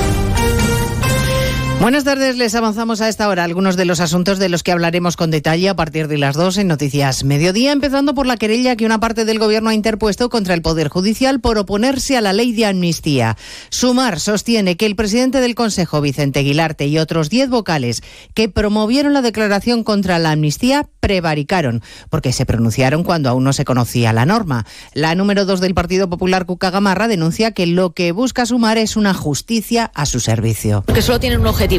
Buenas tardes, les avanzamos a esta hora algunos de los asuntos de los que hablaremos con detalle a partir de las dos en Noticias Mediodía, empezando por la querella que una parte del Gobierno ha interpuesto contra el Poder Judicial por oponerse a la ley de amnistía. Sumar sostiene que el presidente del Consejo, Vicente Aguilarte, y otros diez vocales que promovieron la declaración contra la amnistía prevaricaron, porque se pronunciaron cuando aún no se conocía la norma. La número dos del Partido Popular, Cuca Gamarra, denuncia que lo que busca Sumar es una justicia a su servicio. que solo tienen un objetivo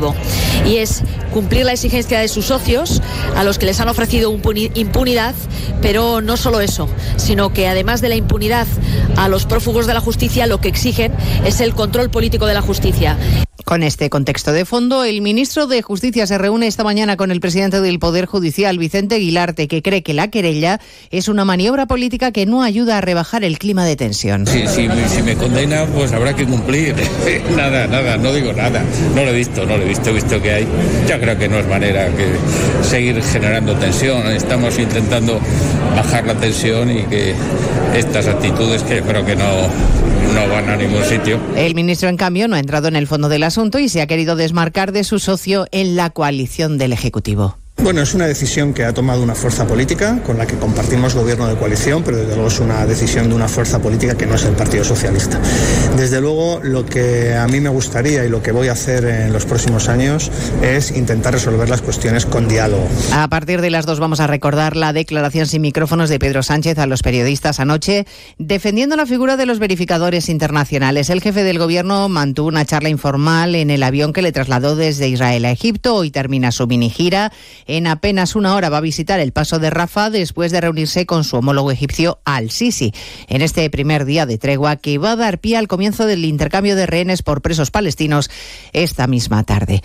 y es cumplir la exigencia de sus socios a los que les han ofrecido impuni- impunidad, pero no solo eso, sino que además de la impunidad a los prófugos de la justicia lo que exigen es el control político de la justicia. Con este contexto de fondo, el ministro de Justicia se reúne esta mañana con el presidente del Poder Judicial, Vicente Aguilarte, que cree que la querella es una maniobra política que no ayuda a rebajar el clima de tensión. Si me condena, pues habrá que cumplir. nada, nada, no digo nada. No lo he visto, no lo he visto, he visto que hay. Ya creo que no es manera que seguir generando tensión. Estamos intentando bajar la tensión y que estas actitudes que yo creo que no, no van a ningún sitio. El ministro, en cambio, no ha entrado en el fondo del asunto y se ha querido desmarcar de su socio en la coalición del Ejecutivo. Bueno, es una decisión que ha tomado una fuerza política con la que compartimos gobierno de coalición, pero desde luego es una decisión de una fuerza política que no es el Partido Socialista. Desde luego, lo que a mí me gustaría y lo que voy a hacer en los próximos años es intentar resolver las cuestiones con diálogo. A partir de las dos vamos a recordar la declaración sin micrófonos de Pedro Sánchez a los periodistas anoche, defendiendo la figura de los verificadores internacionales. El jefe del gobierno mantuvo una charla informal en el avión que le trasladó desde Israel a Egipto. Hoy termina su mini gira. En apenas una hora va a visitar el paso de Rafa después de reunirse con su homólogo egipcio Al-Sisi. En este primer día de tregua que va a dar pie al comienzo del intercambio de rehenes por presos palestinos esta misma tarde.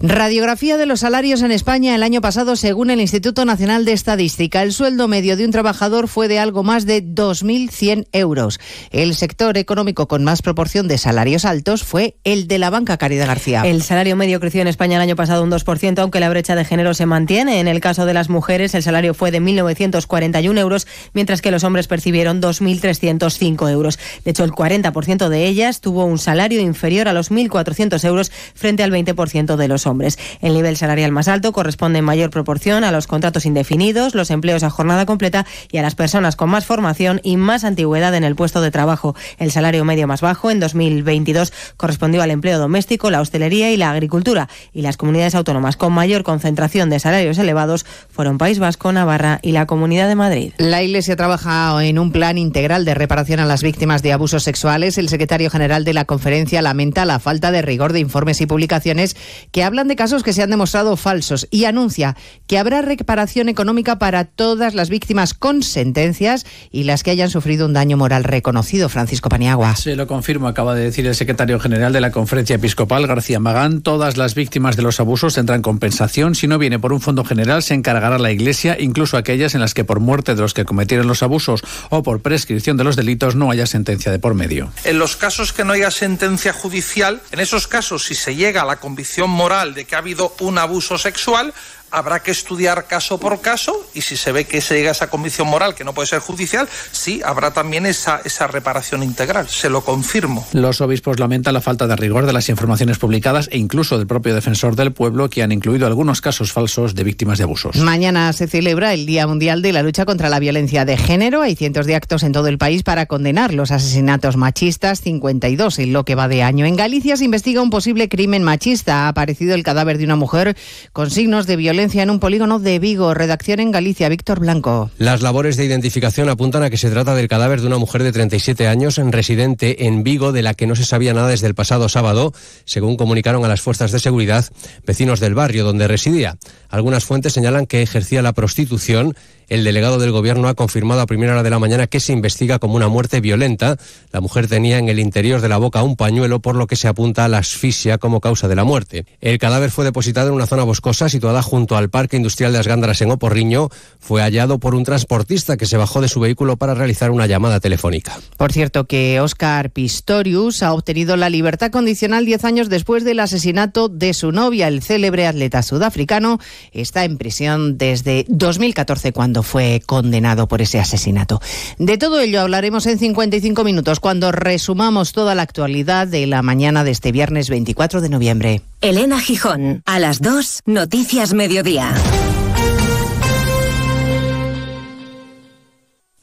Radiografía de los salarios en España el año pasado según el Instituto Nacional de Estadística. El sueldo medio de un trabajador fue de algo más de 2.100 euros. El sector económico con más proporción de salarios altos fue el de la banca Caridad García. El salario medio creció en España el año pasado un 2%, aunque la brecha de género se mantiene. En el caso de las mujeres, el salario fue de 1.941 euros, mientras que los hombres percibieron 2.305 euros. De hecho, el 40% de ellas tuvo un salario inferior a los 1.400 euros frente al 20% de los hombres. El nivel salarial más alto corresponde en mayor proporción a los contratos indefinidos, los empleos a jornada completa y a las personas con más formación y más antigüedad en el puesto de trabajo. El salario medio más bajo en 2022 correspondió al empleo doméstico, la hostelería y la agricultura. Y las comunidades autónomas con mayor concentración de salarios elevados fueron País Vasco, Navarra y la Comunidad de Madrid. La Iglesia trabaja en un plan integral de reparación a las víctimas de abusos sexuales. El secretario general de la conferencia lamenta la falta de rigor de informes y publicaciones que hablan de casos que se han demostrado falsos y anuncia que habrá reparación económica para todas las víctimas con sentencias y las que hayan sufrido un daño moral reconocido. Francisco Paniagua. Se lo confirmo, acaba de decir el secretario general de la Conferencia Episcopal, García Magán. Todas las víctimas de los abusos tendrán compensación. Si no viene por un fondo general, se encargará la Iglesia, incluso aquellas en las que por muerte de los que cometieron los abusos o por prescripción de los delitos no haya sentencia de por medio. En los casos que no haya sentencia judicial, en esos casos, si se llega a la convicción moral de que ha habido un abuso sexual, habrá que estudiar caso por caso y si se ve que se llega a esa convicción moral que no puede ser judicial, sí, habrá también esa, esa reparación integral, se lo confirmo. Los obispos lamentan la falta de rigor de las informaciones publicadas e incluso del propio defensor del pueblo, que han incluido algunos casos falsos de víctimas de abusos. Mañana se celebra el Día Mundial de la Lucha contra la Violencia de Género. Hay cientos de actos en todo el país para condenar los asesinatos machistas, 52 en lo que va de año. En Galicia se investiga un posible crimen machista. Ha aparecido el cadáver de una mujer con signos de violencia en un polígono de Vigo. Redacción en Galicia, Víctor Blanco. Las labores de identificación apuntan a que se trata del cadáver de una mujer de 37 años residente en Vigo, de la que no se sabía nada desde el pasado sábado, según comunicaron a las fuerzas de seguridad vecinos del barrio donde residía. Algunas fuentes señalan que ejercía la prostitución. El delegado del gobierno ha confirmado a primera hora de la mañana que se investiga como una muerte violenta. La mujer tenía en el interior de la boca un pañuelo, por lo que se apunta a la asfixia como causa de la muerte. El cadáver fue depositado en una zona boscosa situada junto al Parque Industrial de las Gándaras en Oporriño. Fue hallado por un transportista que se bajó de su vehículo para realizar una llamada telefónica. Por cierto, que Oscar Pistorius ha obtenido la libertad condicional 10 años después del asesinato de su novia. El célebre atleta sudafricano está en prisión desde 2014, cuando fue condenado por ese asesinato. De todo ello hablaremos en 55 minutos, cuando resumamos toda la actualidad de la mañana de este viernes 24 de noviembre. Elena Gijón, a las 2, Noticias Mediodía.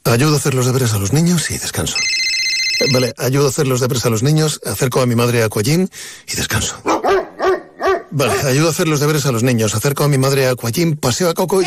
Ayudo a hacer los deberes a los niños y descanso. Eh, Vale, ayudo a hacer los deberes a los niños, acerco a mi madre a Aquagym y descanso. Vale, ayudo a hacer los deberes a los niños, acerco a mi madre a Aquagym, paseo a Coco y...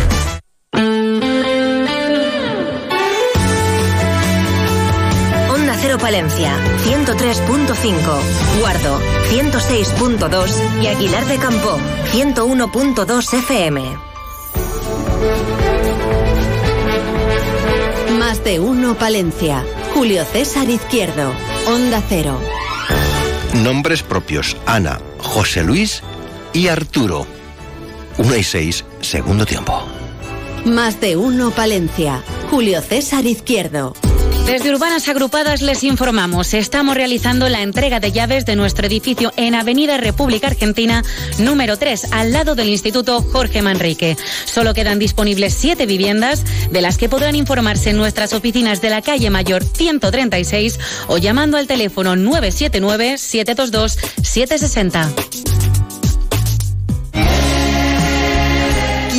Palencia, 103.5. Guardo, 106.2. Y Aguilar de Campo, 101.2 FM. Más de uno Palencia. Julio César Izquierdo. Onda Cero. Nombres propios. Ana, José Luis y Arturo. 1 y 6, segundo tiempo. Más de uno Palencia. Julio César Izquierdo. Desde Urbanas Agrupadas les informamos, estamos realizando la entrega de llaves de nuestro edificio en Avenida República Argentina número 3, al lado del Instituto Jorge Manrique. Solo quedan disponibles siete viviendas, de las que podrán informarse en nuestras oficinas de la calle Mayor 136 o llamando al teléfono 979-722-760.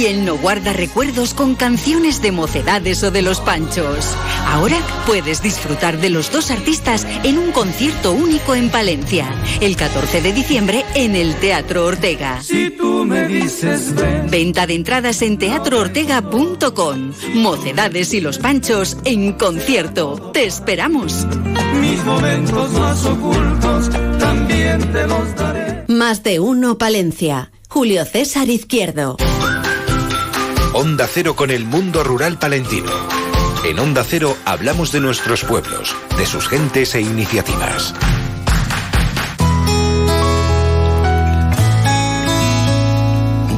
¿Quién no guarda recuerdos con canciones de mocedades o de los panchos? Ahora puedes disfrutar de los dos artistas en un concierto único en Palencia, el 14 de diciembre en el Teatro Ortega. Si tú me dices ven, Venta de entradas en teatroortega.com. Mocedades y los panchos en concierto. Te esperamos. mis momentos más ocultos también te los daré. Más de uno Palencia. Julio César Izquierdo. Onda Cero con el mundo rural palentino. En Onda Cero hablamos de nuestros pueblos, de sus gentes e iniciativas.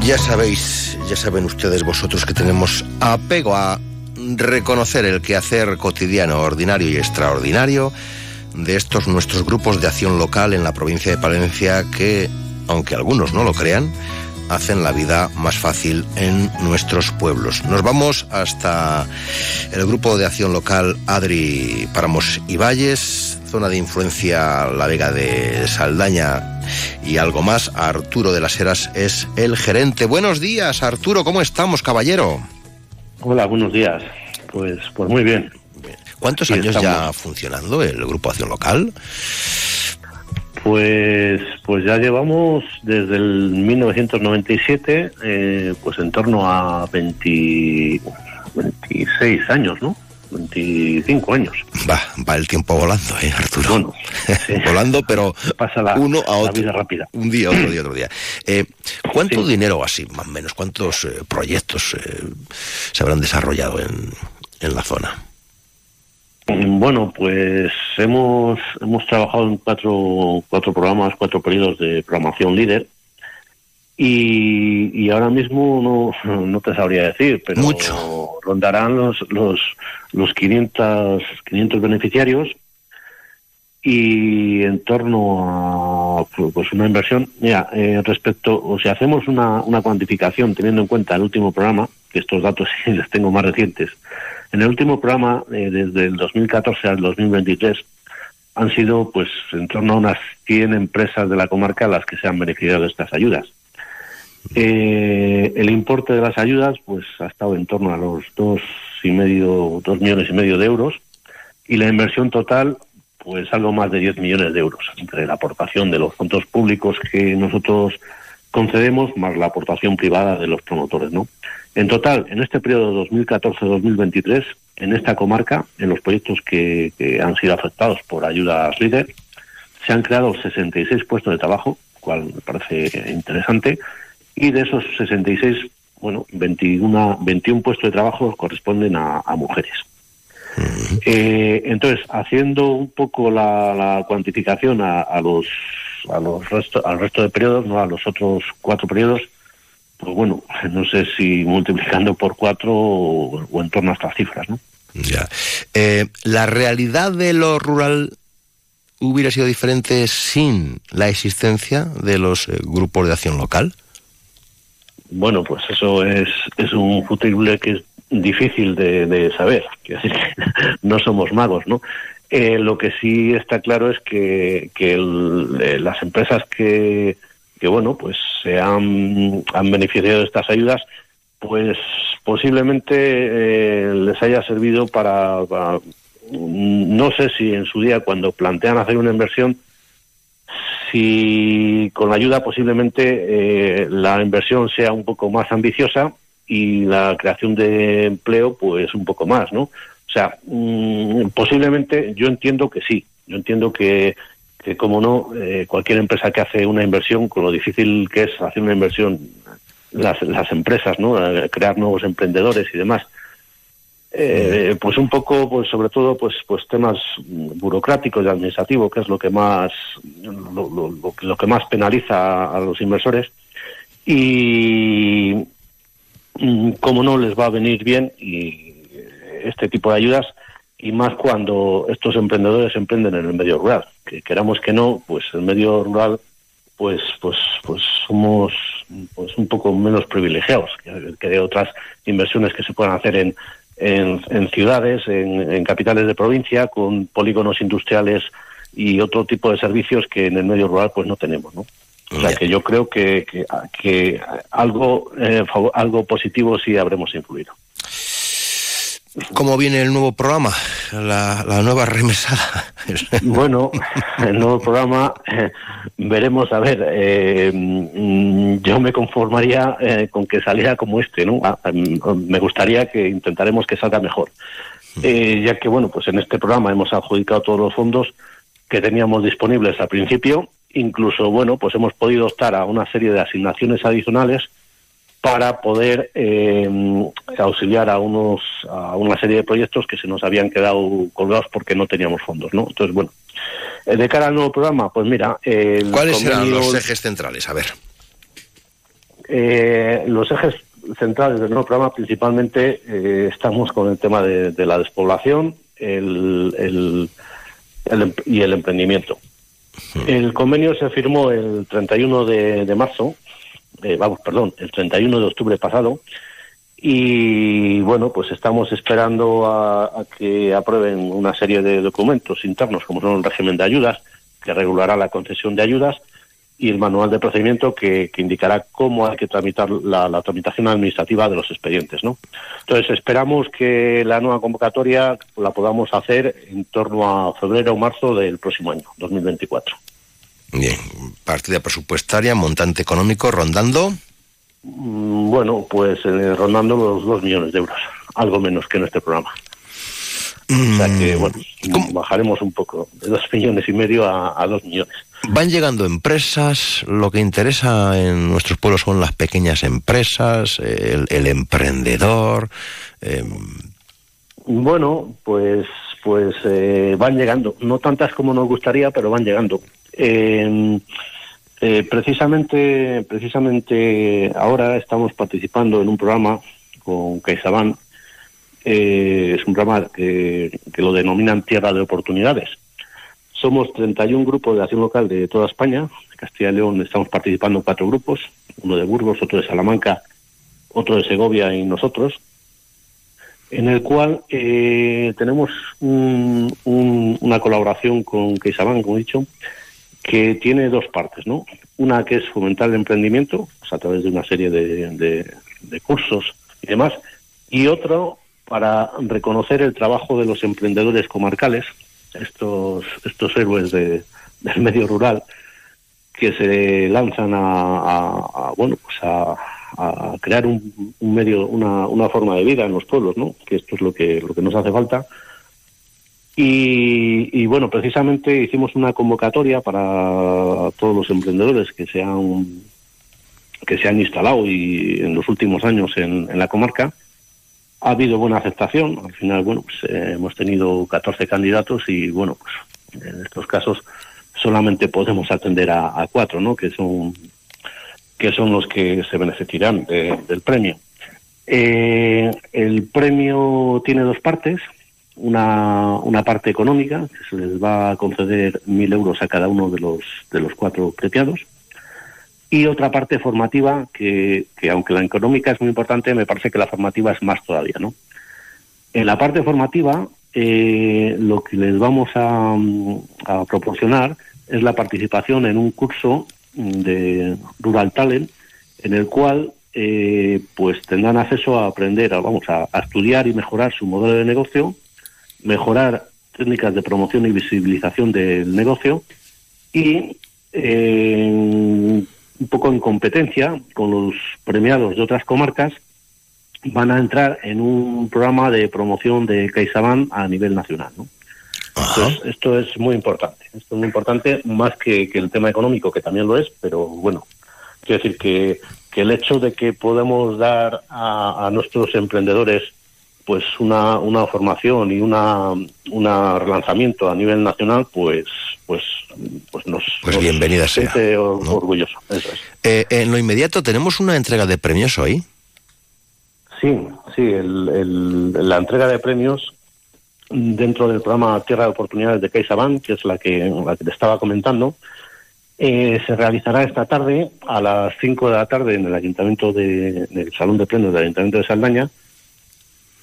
Ya sabéis, ya saben ustedes vosotros que tenemos apego a reconocer el quehacer cotidiano, ordinario y extraordinario de estos nuestros grupos de acción local en la provincia de Palencia que, aunque algunos no lo crean, hacen la vida más fácil en nuestros pueblos. Nos vamos hasta el grupo de acción local Adri Páramos y Valles, zona de influencia La Vega de Saldaña y algo más. Arturo de las Heras es el gerente. Buenos días, Arturo, ¿cómo estamos, caballero? Hola, buenos días. Pues, pues muy bien. ¿Cuántos años estamos. ya funcionando el grupo de acción local? Pues, pues ya llevamos desde el 1997, eh, pues en torno a 20 26 años, ¿no? 25 años. Va, va el tiempo volando, ¿eh, Arturo? volando, pero Pasa la, uno a la otro. vida rápida. Un día, otro día, otro día. Eh, ¿Cuánto dinero así, más o menos, cuántos eh, proyectos eh, se habrán desarrollado en, en la zona? Mm, Bueno, pues hemos, hemos trabajado en cuatro, cuatro programas, cuatro periodos de programación líder. Y, y ahora mismo no, no te sabría decir, pero rondarán los, los, los 500, 500 beneficiarios. Y en torno a pues una inversión, mira, eh, respecto, o si hacemos una, una cuantificación teniendo en cuenta el último programa, que estos datos les tengo más recientes, en el último programa, eh, desde el 2014 al 2023, han sido pues en torno a unas 100 empresas de la comarca las que se han beneficiado de estas ayudas. Eh, el importe de las ayudas pues ha estado en torno a los dos y medio, dos millones y medio de euros y la inversión total pues algo más de 10 millones de euros entre la aportación de los fondos públicos que nosotros concedemos más la aportación privada de los promotores, ¿no? En total, en este periodo 2014-2023, en esta comarca, en los proyectos que, que han sido afectados por ayudas líder, se han creado 66 puestos de trabajo, cual me parece interesante, y de esos 66, bueno, 21, 21 puestos de trabajo corresponden a, a mujeres. Eh, entonces, haciendo un poco la, la cuantificación a, a, los a los resto, al resto de periodos, no a los otros cuatro periodos, pues bueno, no sé si multiplicando por cuatro o, o en torno a estas cifras, ¿no? Ya. Eh, la realidad de lo rural hubiera sido diferente sin la existencia de los eh, grupos de acción local. Bueno, pues eso es, es un fusible que es difícil de, de saber. Quiero decir que no somos magos, ¿no? Eh, lo que sí está claro es que, que el, las empresas que, que, bueno, pues se han, han beneficiado de estas ayudas, pues posiblemente eh, les haya servido para, no sé si en su día cuando plantean hacer una inversión, si con la ayuda posiblemente eh, la inversión sea un poco más ambiciosa y la creación de empleo pues un poco más, ¿no? O sea, mmm, posiblemente yo entiendo que sí, yo entiendo que, que como no, eh, cualquier empresa que hace una inversión, con lo difícil que es hacer una inversión, las, las empresas, ¿no? Crear nuevos emprendedores y demás, eh, pues un poco, pues sobre todo, pues, pues temas burocráticos y administrativos, que es lo que más, lo, lo, lo, que más penaliza a, a los inversores. Y, cómo no les va a venir bien y este tipo de ayudas y más cuando estos emprendedores emprenden en el medio rural. Que queramos que no pues el medio rural pues pues pues somos pues un poco menos privilegiados que, que de otras inversiones que se puedan hacer en en, en ciudades en, en capitales de provincia con polígonos industriales y otro tipo de servicios que en el medio rural pues no tenemos no o sea que yo creo que, que, que algo, eh, algo positivo sí habremos influido. ¿Cómo viene el nuevo programa? La, la nueva remesada. bueno, el nuevo programa eh, veremos, a ver, eh, yo me conformaría eh, con que saliera como este, ¿no? Ah, me gustaría que intentaremos que salga mejor. Eh, ya que, bueno, pues en este programa hemos adjudicado todos los fondos que teníamos disponibles al principio incluso, bueno, pues hemos podido optar a una serie de asignaciones adicionales para poder eh, auxiliar a unos a una serie de proyectos que se nos habían quedado colgados porque no teníamos fondos, ¿no? Entonces, bueno, eh, de cara al nuevo programa, pues mira... El ¿Cuáles convenio, serán los ejes centrales? A ver. Eh, los ejes centrales del nuevo programa principalmente eh, estamos con el tema de, de la despoblación el, el, el, y el emprendimiento. El convenio se firmó el 31 de, de marzo, eh, vamos, perdón, el 31 de octubre pasado, y bueno, pues estamos esperando a, que aprueben una serie de documentos internos, como son el régimen de ayudas, que regulará la concesión de ayudas, y el manual de procedimiento que, que indicará cómo hay que tramitar la, la, tramitación administrativa de los expedientes, ¿no? Entonces esperamos que la nueva convocatoria la podamos hacer en torno a febrero o marzo del próximo año, 2024. Bien, partida presupuestaria, montante económico, rondando. Mm, bueno, pues eh, rondando los dos millones de euros, algo menos que en este programa. Mm. O sea que, bueno, ¿Cómo? bajaremos un poco, de dos millones y medio a, a dos millones. Van llegando empresas, lo que interesa en nuestros pueblos son las pequeñas empresas, el, el emprendedor. Eh... Bueno, pues, pues eh, van llegando, no tantas como nos gustaría, pero van llegando. Eh, Eh, precisamente, precisamente ahora estamos participando en un programa con CaixaBank. Eh, es un programa que, lo denominan Tierra de Oportunidades. Somos 31 grupos de acción local de toda España. Castilla y León estamos participando en cuatro grupos, uno de Burgos, otro de Salamanca, otro de Segovia y nosotros, en el cual eh, tenemos un- un- una colaboración con CaixaBank, como he dicho, que tiene dos partes, ¿no? Una que es fomentar el emprendimiento, pues, a través de una serie de, de- cursos y demás, y otro para reconocer el trabajo de los emprendedores comarcales, estos, estos héroes de- del medio rural, que se lanzan a, a- a, bueno pues a, a crear un, un medio una, una forma de vida en los pueblos no que esto es lo que lo que nos hace falta y, y, bueno precisamente hicimos una convocatoria para todos los emprendedores que se han que se han instalado y en los últimos años en, la comarca ha habido buena aceptación al final bueno pues eh, hemos tenido 14 candidatos y bueno pues en estos casos solamente podemos atender a, a cuatro, ¿no? Que son que son los que se beneficiarán de- del premio. Eh, el premio tiene dos partes. Una, una parte económica, que se les va a conceder mil euros a cada uno de los, de los cuatro premiados. Y otra parte formativa, que, que aunque la económica es muy importante, me parece que la formativa es más todavía, ¿no? En la parte formativa, eh, lo que les vamos a, a proporcionar es la participación en un curso de Rural Talent, en el cual eh, pues tendrán acceso a aprender, a, vamos, a, a estudiar y mejorar su modelo de negocio, mejorar técnicas de promoción y visibilización del negocio y eh, un poco en competencia con los premiados de otras comarcas van a entrar en un programa de promoción de CaixaBank a nivel nacional. ¿no? Entonces, esto es muy importante. Esto es muy importante, más que, que el tema económico, que también lo es, pero bueno, quiero decir que, que el hecho de que podemos dar a, a nuestros emprendedores pues una, una formación y una, una relanzamiento a nivel nacional, pues pues pues nos, Pues nos bienvenida sea, orgulloso. Eso es. Eh, en lo inmediato, ¿tenemos una entrega de premios hoy? Sí, sí, el- el- la entrega de premios dentro del programa Tierra de Oportunidades de CaixaBank, que es la que, la que te estaba comentando, eh, se realizará esta tarde a las 5 de la tarde en el Ayuntamiento de, en el Salón de Plenos del Ayuntamiento de Saldaña.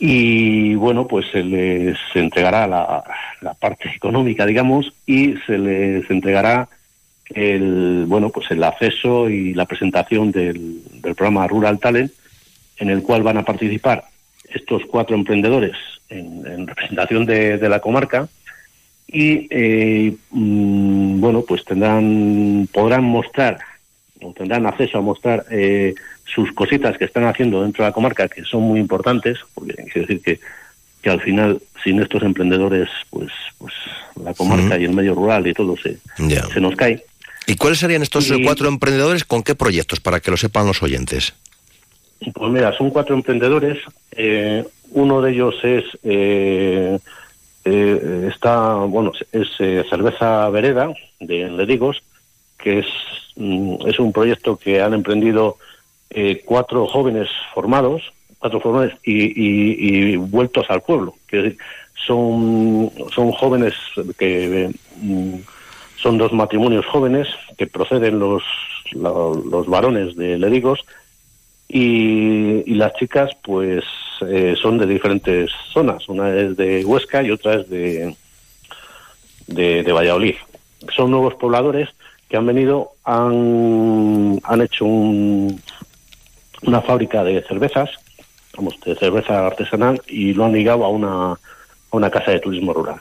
Y bueno, pues se les entregará la, la parte económica, digamos, y se les entregará el bueno pues el acceso y la presentación del, programa Rural Talent en el cual van a participar estos cuatro emprendedores en, en representación de, de la comarca y eh, mm, bueno pues tendrán podrán mostrar o tendrán acceso a mostrar eh, sus cositas que están haciendo dentro de la comarca que son muy importantes porque quiero decir que que al final sin estos emprendedores pues pues la comarca y el medio rural y todo se, se nos cae. ¿Y cuáles serían estos Y- cuatro emprendedores con qué proyectos, para que lo sepan los oyentes? Pues mira, son cuatro emprendedores. eh, uno de ellos es eh, eh, está bueno es eh, cerveza vereda de Ledigos, que es mm, es un proyecto que han emprendido eh, cuatro jóvenes formados, cuatro jóvenes y, y- y vueltos al pueblo. Decir, son son jóvenes que mm, son dos matrimonios jóvenes que proceden los la- los varones de Ledigos y, y las chicas pues eh, son de diferentes zonas una es de Huesca y otra es de de, de Valladolid son nuevos pobladores que han venido han, han hecho un- una fábrica de cervezas vamos de cerveza artesanal y lo han ligado a una a una casa de turismo rural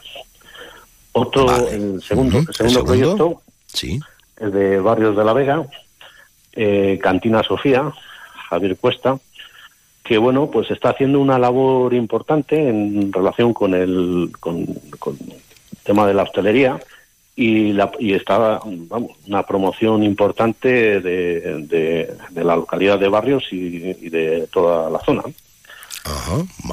otro el segundo el segundo ¿el segundo? proyecto Sí. es de Barrios de la Vega, eh, Cantina Sofía, Javier Cuesta, que bueno, pues está haciendo una labor importante en relación con el, con, con el tema de la hostelería y, la, y está, vamos, una promoción importante de, de, de la localidad de Barrios y, y de toda la zona.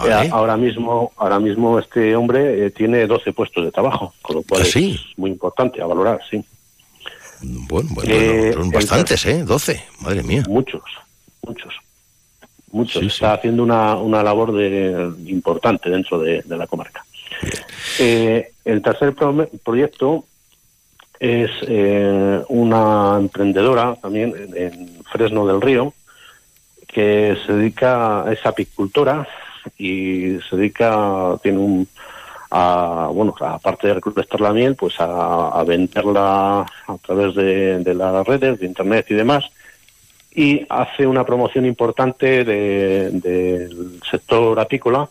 Eh, ahora mismo, ahora mismo este hombre eh, tiene 12 puestos de trabajo, con lo cual ¿Ah, sí? es muy importante a valorar, sí. Bueno, bueno, Eh, son el bastantes, ¿eh? 12, madre mía. Muchos, muchos, muchos. Está haciendo una, una labor de, importante dentro de, de la comarca. Eh, el tercer pro- proyecto es eh, una emprendedora también en, Fresno del Río que se dedica, es apicultora y se dedica, tiene un, a, bueno, aparte de recolectar la miel, pues a, a venderla a través de, de las redes, de internet y demás. Y hace una promoción importante de- del sector apícola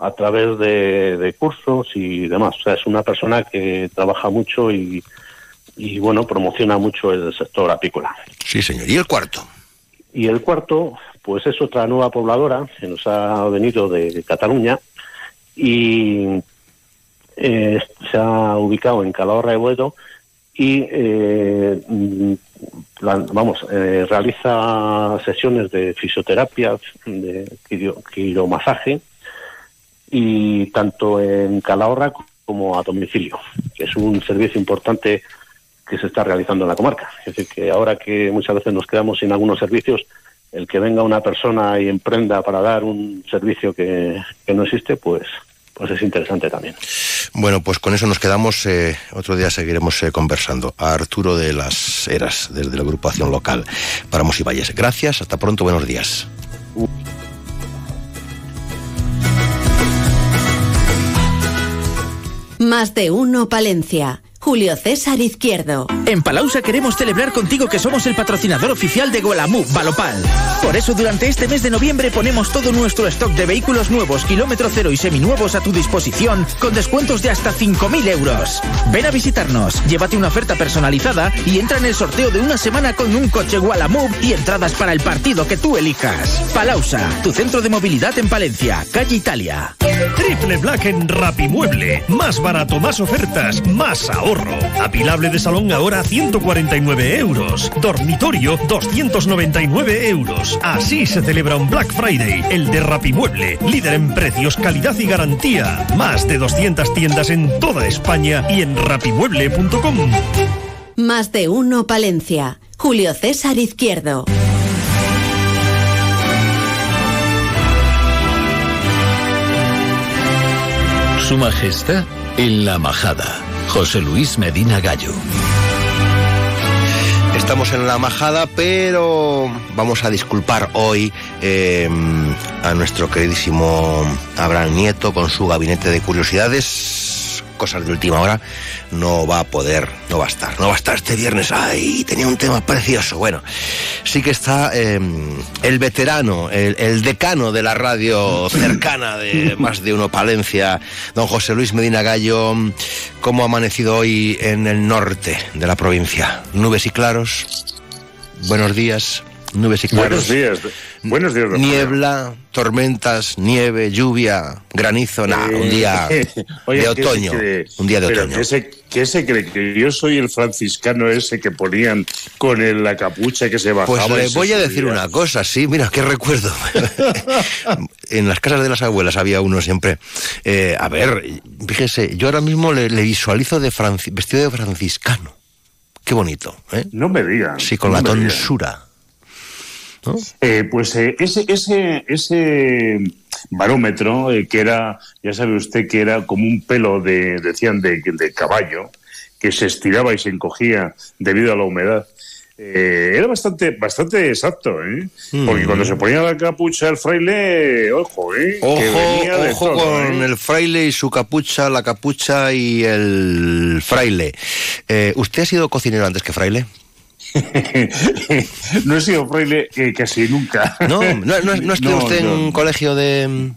a través de, de cursos y demás. O sea, es una persona que trabaja mucho y, y bueno, promociona mucho el sector apícola. Sí, señor. ¿Y el cuarto? Y el cuarto, pues es otra nueva pobladora que nos ha venido de Cataluña y eh, se ha ubicado en Calahorra de Boedo y eh, la- vamos eh, realiza sesiones de fisioterapia, de quiro- quiromasaje y tanto en Calahorra como a domicilio, que es un servicio importante que se está realizando en la comarca. Es decir, que ahora que muchas veces nos quedamos sin algunos servicios, el que venga una persona y emprenda para dar un servicio que, que no existe, pues, pues es interesante también. Bueno, pues con eso nos quedamos. eh, otro día seguiremos eh, conversando. A Arturo de las Eras, desde la agrupación local para Valles. Gracias, hasta pronto, buenos días. Más de uno Palencia. Julio César Izquierdo. En Palausa queremos celebrar contigo que somos el patrocinador oficial de Gualamú, Balopal. Por eso durante este mes de noviembre ponemos todo nuestro stock de vehículos nuevos, kilómetro cero y seminuevos a tu disposición con descuentos de hasta 5.000 euros. Ven a visitarnos, llévate una oferta personalizada y entra en el sorteo de una semana con un coche Gualamú y entradas para el partido que tú elijas. Palausa, tu centro de movilidad en Palencia, calle Italia. Triple Black en Rapimueble. Más barato, más ofertas, más ahorro. Apilable de salón ahora a 149 euros. Dormitorio 299 euros. Así se celebra un Black Friday, el de Rapimueble. Líder en precios, calidad y garantía. Más de 200 tiendas en toda España y en rapimueble.com. Más de uno Palencia. Julio César Izquierdo. Su Majestad en la Majada. José Luis Medina Gallo. Estamos en la majada, pero vamos a disculpar hoy eh, a nuestro queridísimo Abraham Nieto con su gabinete de curiosidades. Cosas de última hora, no va a poder, no va a estar, no va a estar este viernes. Ay, tenía un tema precioso. Bueno, sí que está eh, el veterano, el, el decano de la radio cercana de más de uno Palencia, don José Luis Medina Gallo. ¿Cómo ha amanecido hoy en el norte de la provincia? Nubes y claros. Buenos días. Nubes y claros. Buenos días. Buenos días, Niebla, tormentas, nieve, lluvia, granizo, nada, un día Oye, de ¿qué se otoño. cree? Un día de Pero otoño. ¿qué se, qué se cree? ¿Que yo soy el franciscano ese que ponían con el- la capucha que se bajaba? Pues le voy a decir una cosa, sí, mira, qué recuerdo. en las casas de las abuelas había uno siempre. eh, a ver, fíjese, yo ahora mismo le, le visualizo de franci- vestido de franciscano. Qué bonito, ¿eh? No me digan. Sí, con no la digan. Eh, pues eh, ese, ese, ese barómetro, eh, que era, ya sabe usted que era como un pelo de, decían, de, de caballo, que se estiraba y se encogía debido a la humedad. eh, era bastante, bastante exacto, ¿eh? Porque cuando se ponía la capucha el fraile, ojo, ¿eh? que Ojo, venía de ojo todo, con ¿eh? el fraile y su capucha, la capucha y el fraile. Eh, ¿Usted ha sido cocinero antes que fraile? no he sido fraile eh, casi nunca. No, no, no, no estudió No, usted en un colegio de...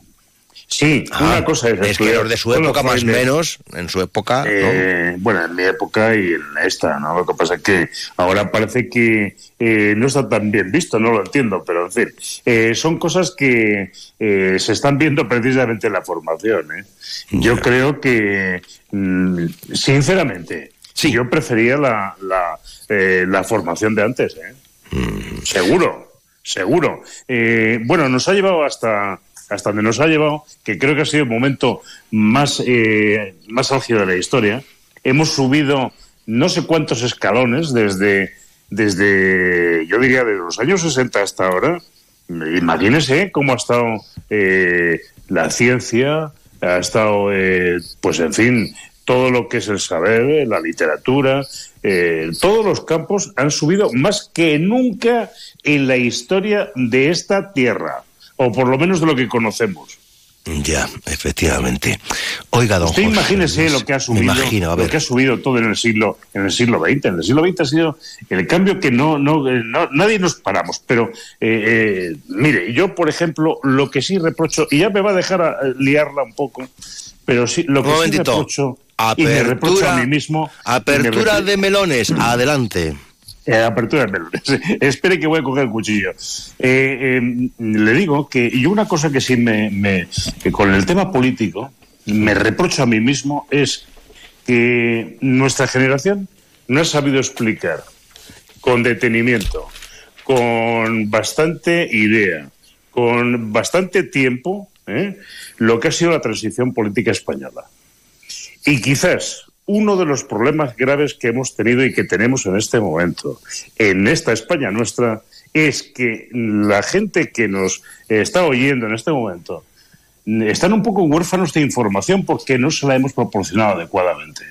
Sí, una cosa es Es que los de su época más o menos, en su época... ¿no? Eh, Bueno, en mi época y en esta, ¿no? Lo que pasa es que ahora parece que eh, no está tan bien visto, no lo entiendo, pero en fin, eh, son cosas que se están viendo precisamente en la formación. Yo creo que, mm, sinceramente, yo prefería la, la, eh, la formación de antes. ¿eh? Seguro, seguro. Eh, bueno, nos ha llevado hasta hasta donde nos ha llevado, que creo que ha sido el momento más, eh, más álgido de la historia. Hemos subido no sé cuántos escalones desde, desde yo diría, de los años 60 hasta ahora. Imagínese cómo ha estado eh, la ciencia, ha estado, eh, pues en fin, todo lo que es el saber, la literatura, eh, todos los campos han subido más que nunca en la historia de esta tierra, o por lo menos de lo que conocemos. Ya, efectivamente. Oiga, don Usted José imagínese lo que ha subido, imagino, lo que ha subido todo en el siglo, en el siglo XX. En el siglo XX ha sido el cambio que no, no, eh, no- nadie nos paramos. Pero eh, eh, mire, yo por ejemplo, lo que sí reprocho y ya me va a dejar a- liarla un poco, pero sí lo que Un sí momentito. reprocho y me reprocho a mí mismo. me apertura de melones, adelante. eh, apertura de melones. Espere que voy a coger el cuchillo. Eh, eh, le digo que y una cosa que sí me, me- que con el tema político me reprocho a mí mismo es que nuestra generación no ha sabido explicar con detenimiento, con bastante idea, con bastante tiempo, ¿eh? lo que ha sido la transición política española. Y quizás uno de los problemas graves que hemos tenido y que tenemos en este momento, en esta España nuestra, es que la gente que nos está oyendo en este momento están un poco huérfanos de información porque no se la hemos proporcionado adecuadamente.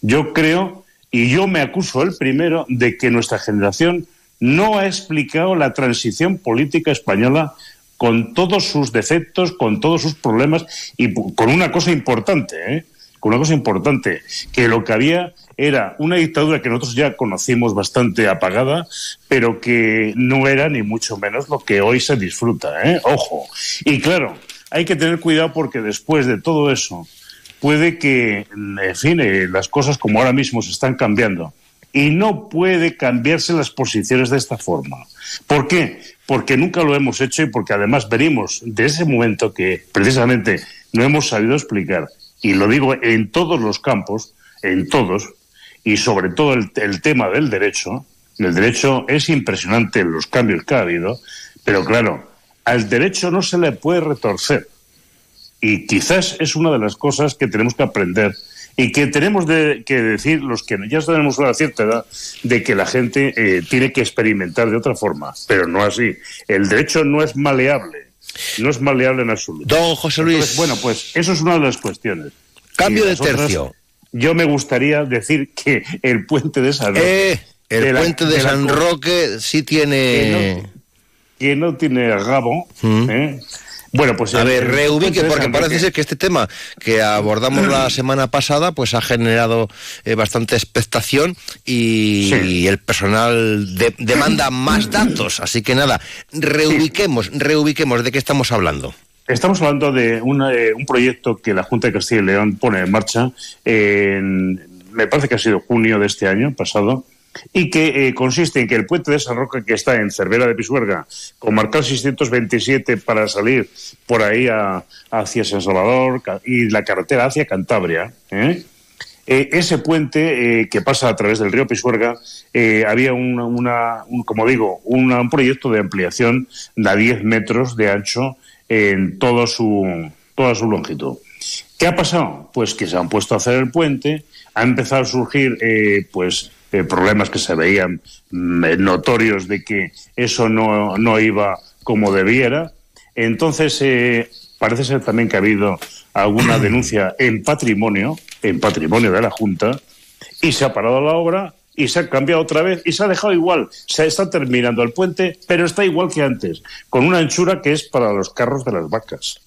Yo creo, y yo me acuso el primero, de que nuestra generación no ha explicado la transición política española con todos sus defectos, con todos sus problemas y con una cosa importante, ¿eh? con una cosa importante, que lo que había era una dictadura que nosotros ya conocimos bastante apagada, pero que no era ni mucho menos lo que hoy se disfruta, ¿eh? Ojo. Y claro, hay que tener cuidado porque después de todo eso, puede que, en fin, eh, las cosas como ahora mismo se están cambiando. Y no puede cambiarse las posiciones de esta forma. ¿Por qué? Porque nunca lo hemos hecho y porque además venimos de ese momento que precisamente no hemos sabido explicar. Y lo digo en todos los campos, en todos, y sobre todo el, el tema del derecho. El derecho es impresionante los cambios que ha habido, pero claro, al derecho no se le puede retorcer. Y quizás es una de las cosas que tenemos que aprender y que tenemos de- que decir los que ya tenemos una cierta edad de que la gente eh, tiene que experimentar de otra forma, pero no así. El derecho no es maleable, no es maleable en absoluto. Don José Luis. Entonces, bueno, pues eso es una de las cuestiones. Cambio de otras, tercio. yo me gustaría decir que el puente de San Roque... Eh, el de la- puente de, San Roque sí tiene... que no tiene rabo, ¿eh? Bueno, pues... A ver, el reubique, de porque parece ser que este tema que abordamos la semana pasada, pues ha generado eh, bastante expectación y, y el personal de- demanda más datos. Así que nada, reubiquemos, reubiquemos de qué estamos hablando. Estamos hablando de una, eh, un proyecto que la Junta de Castilla y León pone en marcha en, me parece que ha sido junio de este año pasado, y que eh, consiste en que el puente de San Roque, que está en Cervera de Pisuerga, con marcar 627 para salir por ahí hacia San Salvador y la carretera hacia Cantabria, ¿eh? Eh, ese puente que pasa a través del río Pisuerga, había una, un- como digo, un proyecto de ampliación de a 10 metros de ancho en todo su, toda su longitud. ¿Qué ha pasado? Pues que se han puesto a hacer el puente, ha empezado a surgir pues eh, problemas que se veían mm, eh, notorios de que eso no, no iba como debiera. Entonces, eh, parece ser también que ha habido alguna denuncia en patrimonio, en patrimonio de la Junta, y se ha parado la obra y se ha cambiado otra vez y se ha dejado igual. Se está terminando el puente, pero está igual que antes, con una anchura que es para los carros de las vacas.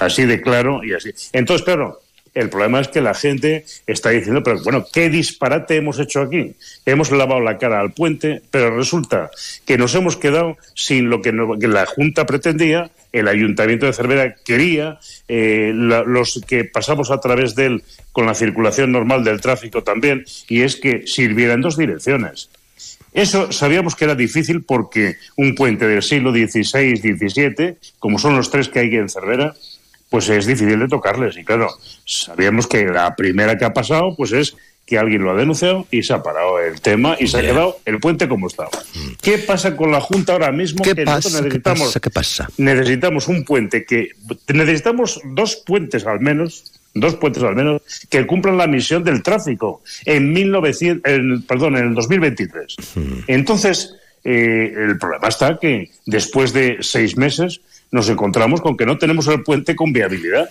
Así de claro y así. Entonces, claro, el problema es que la gente está diciendo, pero bueno, ¿qué disparate hemos hecho aquí? Hemos lavado la cara al puente, pero resulta que nos hemos quedado sin lo que, no- la Junta pretendía, el Ayuntamiento de Cervera quería, eh, la- los que pasamos a través de él con la circulación normal del tráfico también, y es que sirviera en dos direcciones. Eso sabíamos que era difícil porque un puente del siglo XVI, XVII, como son los tres que hay en Cervera, pues es difícil de tocarles. Y claro, sabíamos que la primera que ha pasado, pues es que alguien lo ha denunciado y se ha parado el tema y se ha quedado el puente como estaba. ¿Qué pasa con la Junta ahora mismo? Mm. ¿Qué que nosotros pasa? ¿Qué necesitamos, pasa? ¿Qué pasa? necesitamos un puente que necesitamos dos puentes al menos dos puentes al menos, que cumplan la misión del tráfico en 1900, en- perdón, en el 2023. Entonces, eh, el problema está que después de seis meses nos encontramos con que no tenemos el puente con viabilidad.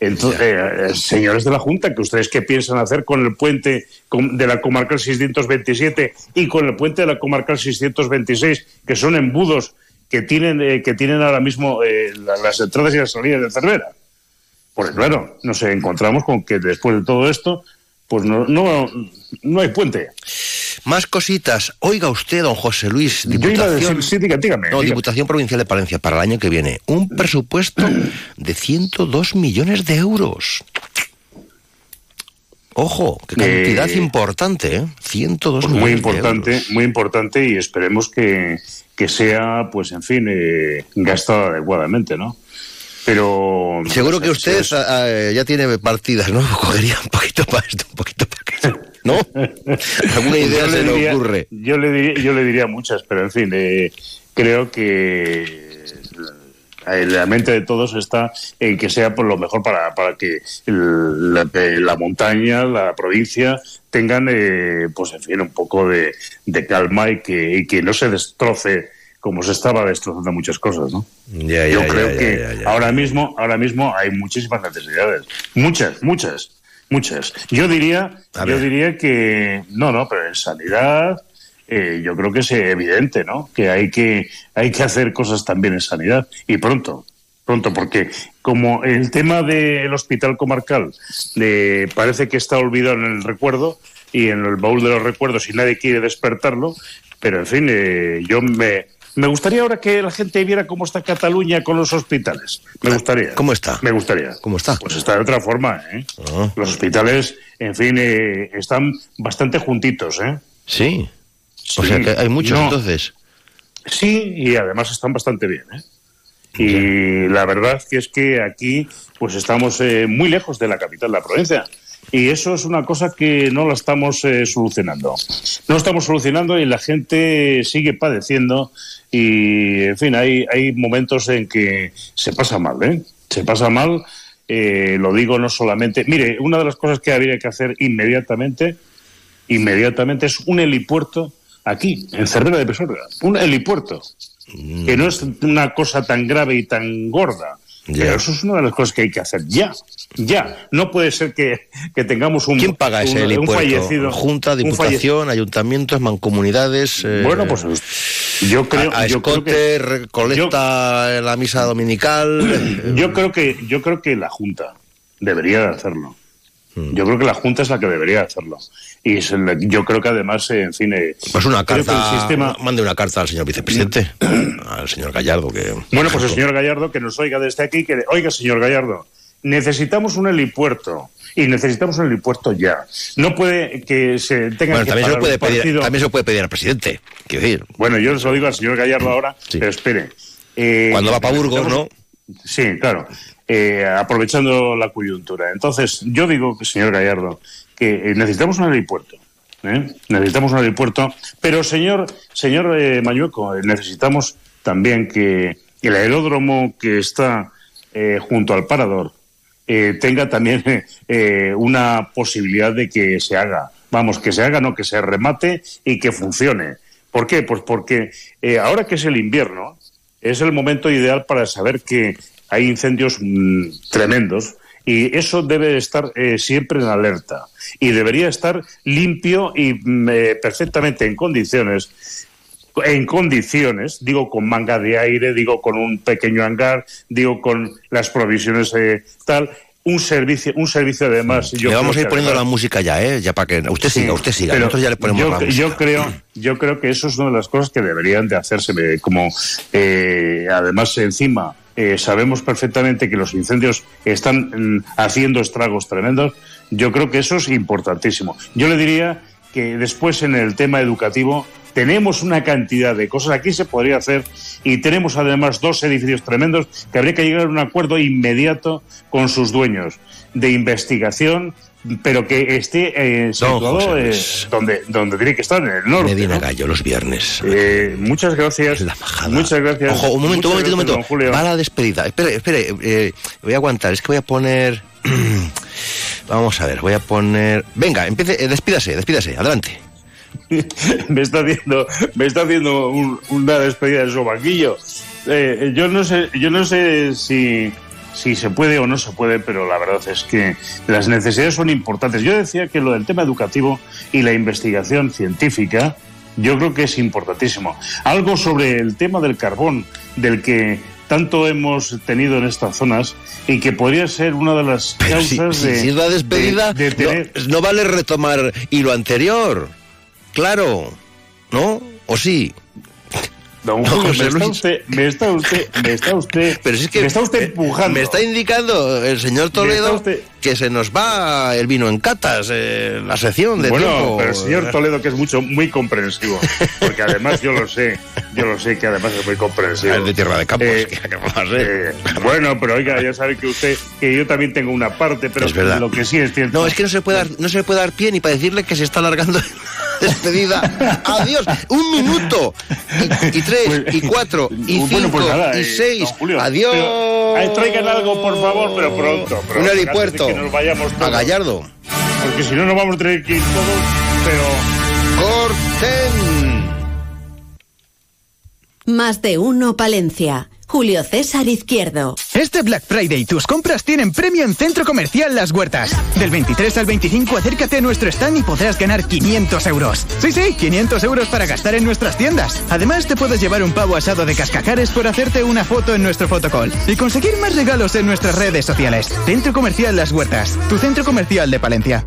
Entonces, eh, señores de la Junta, que ustedes qué piensan hacer con el puente de la comarcal 627 y con el puente de la comarcal 626, que son embudos que tienen eh, que tienen ahora mismo eh, la- las entradas y las salidas de Cervera. Porque claro, nos encontramos con que después de todo esto, pues no, no, no hay puente. Más cositas. Oiga usted, don José Luis, Yo iba a Diputación, decir, sí, diga- dígame, no, dígame. Diputación Provincial de Palencia para el año que viene, un presupuesto de 102 millones de euros. Ojo, qué cantidad Eh, importante, ¿eh? 102 Pues muy millones de importante, euros. muy importante y esperemos que, que sea, pues en fin, eh, gastado adecuadamente, ¿no? Pero Seguro que usted ah, ah, ya tiene partidas, ¿no? Cogería un poquito para esto, un poquito para aquello. ¿No? Alguna idea Yo se le diría- ocurre. Yo le diría, yo le diría muchas, pero en fin, eh, creo que la mente de todos está en que sea por lo mejor para, para que el- la, la montaña, la provincia tengan, eh, pues en fin, un poco de, de calma y que, y que no se destroce como se estaba destrozando muchas cosas, ¿no? Ya, ya, Yo creo ya, que ahora mismo, ahora mismo hay muchísimas necesidades, muchas, muchas, muchas. Yo diría, yo diría que no, no, pero en sanidad, eh, yo creo que es evidente, ¿no? Que hay que hay que hacer cosas también en sanidad y pronto, pronto, porque como el tema del hospital comarcal eh, parece que está olvidado en el recuerdo y en el baúl de los recuerdos y nadie quiere despertarlo, pero en fin, eh, yo me me gustaría ahora que la gente viera cómo está Cataluña con los hospitales. Me gustaría. ¿Cómo está? Me gustaría. ¿Cómo está? Pues está de otra forma, ¿eh? Ah. Los hospitales, en fin, eh, están bastante juntitos, ¿eh? Sí. O Sí, sea que hay muchos no. entonces. Sí, y además están bastante bien, ¿eh? Y la verdad que es que aquí pues estamos eh, muy lejos de la capital la provincia. Y eso es una cosa que no la estamos eh, solucionando. No estamos solucionando y la gente sigue padeciendo y, en fin, hay, hay momentos en que se pasa mal, ¿eh? Se pasa mal, eh, lo digo no solamente... Mire, una de las cosas que habría que hacer inmediatamente, inmediatamente es un helipuerto aquí, en Cervera de Pesorga. Un helipuerto que no es una cosa tan grave y tan gorda. Pero eso es una de las cosas que hay que hacer ya, ya. No puede ser que, que tengamos un, ¿Quién paga ese un, fallecido. Junta, un Diputación, ayuntamientos, mancomunidades. eh, Bueno, pues yo creo, a, a yo creo escote, que recolecta la misa dominical. yo creo que yo creo que la Junta debería de hacerlo. Hmm. Yo creo que la Junta es la que debería hacerlo. Y es el- yo creo que además, eh, en fin, eh, Pues una carta, sistema, mande una carta al señor vicepresidente, al señor Gallardo, que... Bueno, pues el señor Gallardo que nos oiga desde aquí, que oiga, señor Gallardo, necesitamos un helipuerto y necesitamos un helipuerto ya. No puede que se tenga Bueno, que también se, puede pedir, también se lo puede pedir al presidente, quiero decir. Bueno, yo se lo digo al señor Gallardo ahora, pero espere. Eh, Cuando va pa' Burgos, necesitamos- Sí, claro. Eh, aprovechando la coyuntura. Entonces, yo digo, señor Gallardo, que eh, necesitamos un helipuerto. ¿eh? Necesitamos un helipuerto. Pero, señor, señor eh, Mañueco, eh, necesitamos también que el aeródromo que está junto al parador tenga también una posibilidad de que se haga. Vamos, que se haga, no que se remate y que funcione. ¿Por qué? Pues porque ahora que es el invierno, es el momento ideal para saber que hay incendios mm, tremendos y eso debe estar eh, siempre en alerta y debería estar limpio y mm, eh, perfectamente en condiciones en condiciones, digo con manga de aire, digo con un pequeño hangar, digo con las provisiones eh, tal, un servicio, un servicio además. yo le vamos a ir poniendo la música ya, ¿eh? Ya para que usted Sí, siga, usted siga. Nosotros ya le ponemos yo, la música. yo creo, yo creo que eso es una de las cosas que deberían de hacerse. eh, Como eh, además encima eh, sabemos perfectamente que los incendios están mm, haciendo estragos tremendos. Yo creo que eso es importantísimo. Yo le diría que después en el tema educativo tenemos una cantidad de cosas aquí se podría hacer y tenemos además dos edificios tremendos que habría que llegar a un acuerdo inmediato con sus dueños de investigación pero que esté eh, situado eh, donde donde tiene que estar en el norte Medina ¿no? Gallo los viernes. Eh, muchas gracias muchas gracias Ojo, un momento, un momentito, un momento. Va la despedida. Espere, espere, eh, voy a aguantar. Es que voy a poner Vamos a ver, voy a poner. Venga, empiece, eh, despídase, despídase, adelante. me está haciendo, me está haciendo un- una despedida de su banquillo. Yo no sé, yo no sé si, si se puede o no se puede, pero la verdad es que las necesidades son importantes. Yo decía que lo del tema educativo y la investigación científica, yo creo que es importantísimo. Algo sobre el tema del carbón, del que tanto hemos tenido en estas zonas y que podría ser una de las causas si- de, si es la despedida, de- de tener- no, no vale retomar hilo anterior. Claro, ¿no? ¿O sí? Don Julio, José me, está usted, me está usted, me está usted, Pero si es que me está usted empujando. Me está indicando el señor Toledo está usted- que se nos va el vino en catas, eh, la sección de bueno, tiempo. pero el señor Toledo que es mucho, muy comprensivo, porque además yo lo sé, yo lo sé que además es muy comprensivo. Es de tierra de campos, Eh, eh, bueno, pero oiga, ya sabe que usted, que yo también tengo una parte, pero Es verdad. lo que sí es cierto. No, es que no se puede dar, no se puede dar pie ni para decirle que se está alargando la despedida. Adiós, un minuto. Y, y tres, y cuatro, y Bueno, cinco, pues nada, y seis. Julio, Adiós. pero, traigan algo, por favor, pero pronto. pronto, un aeropuerto. Que nos vayamos A todos, Gallardo. Porque si no, nos vamos a tener que ir todos, pero. ¡Corten! Más de uno Palencia. Julio César Izquierdo. Este Black Friday tus compras tienen premio en Centro Comercial Las Huertas. Del 23 al 25 acércate a nuestro stand y podrás ganar 500 euros. Sí, sí, 500 euros para gastar en nuestras tiendas. Además te puedes llevar un pavo asado de cascacares por hacerte una foto en nuestro fotocall y conseguir más regalos en nuestras redes sociales. Centro Comercial Las Huertas, tu centro comercial de Palencia.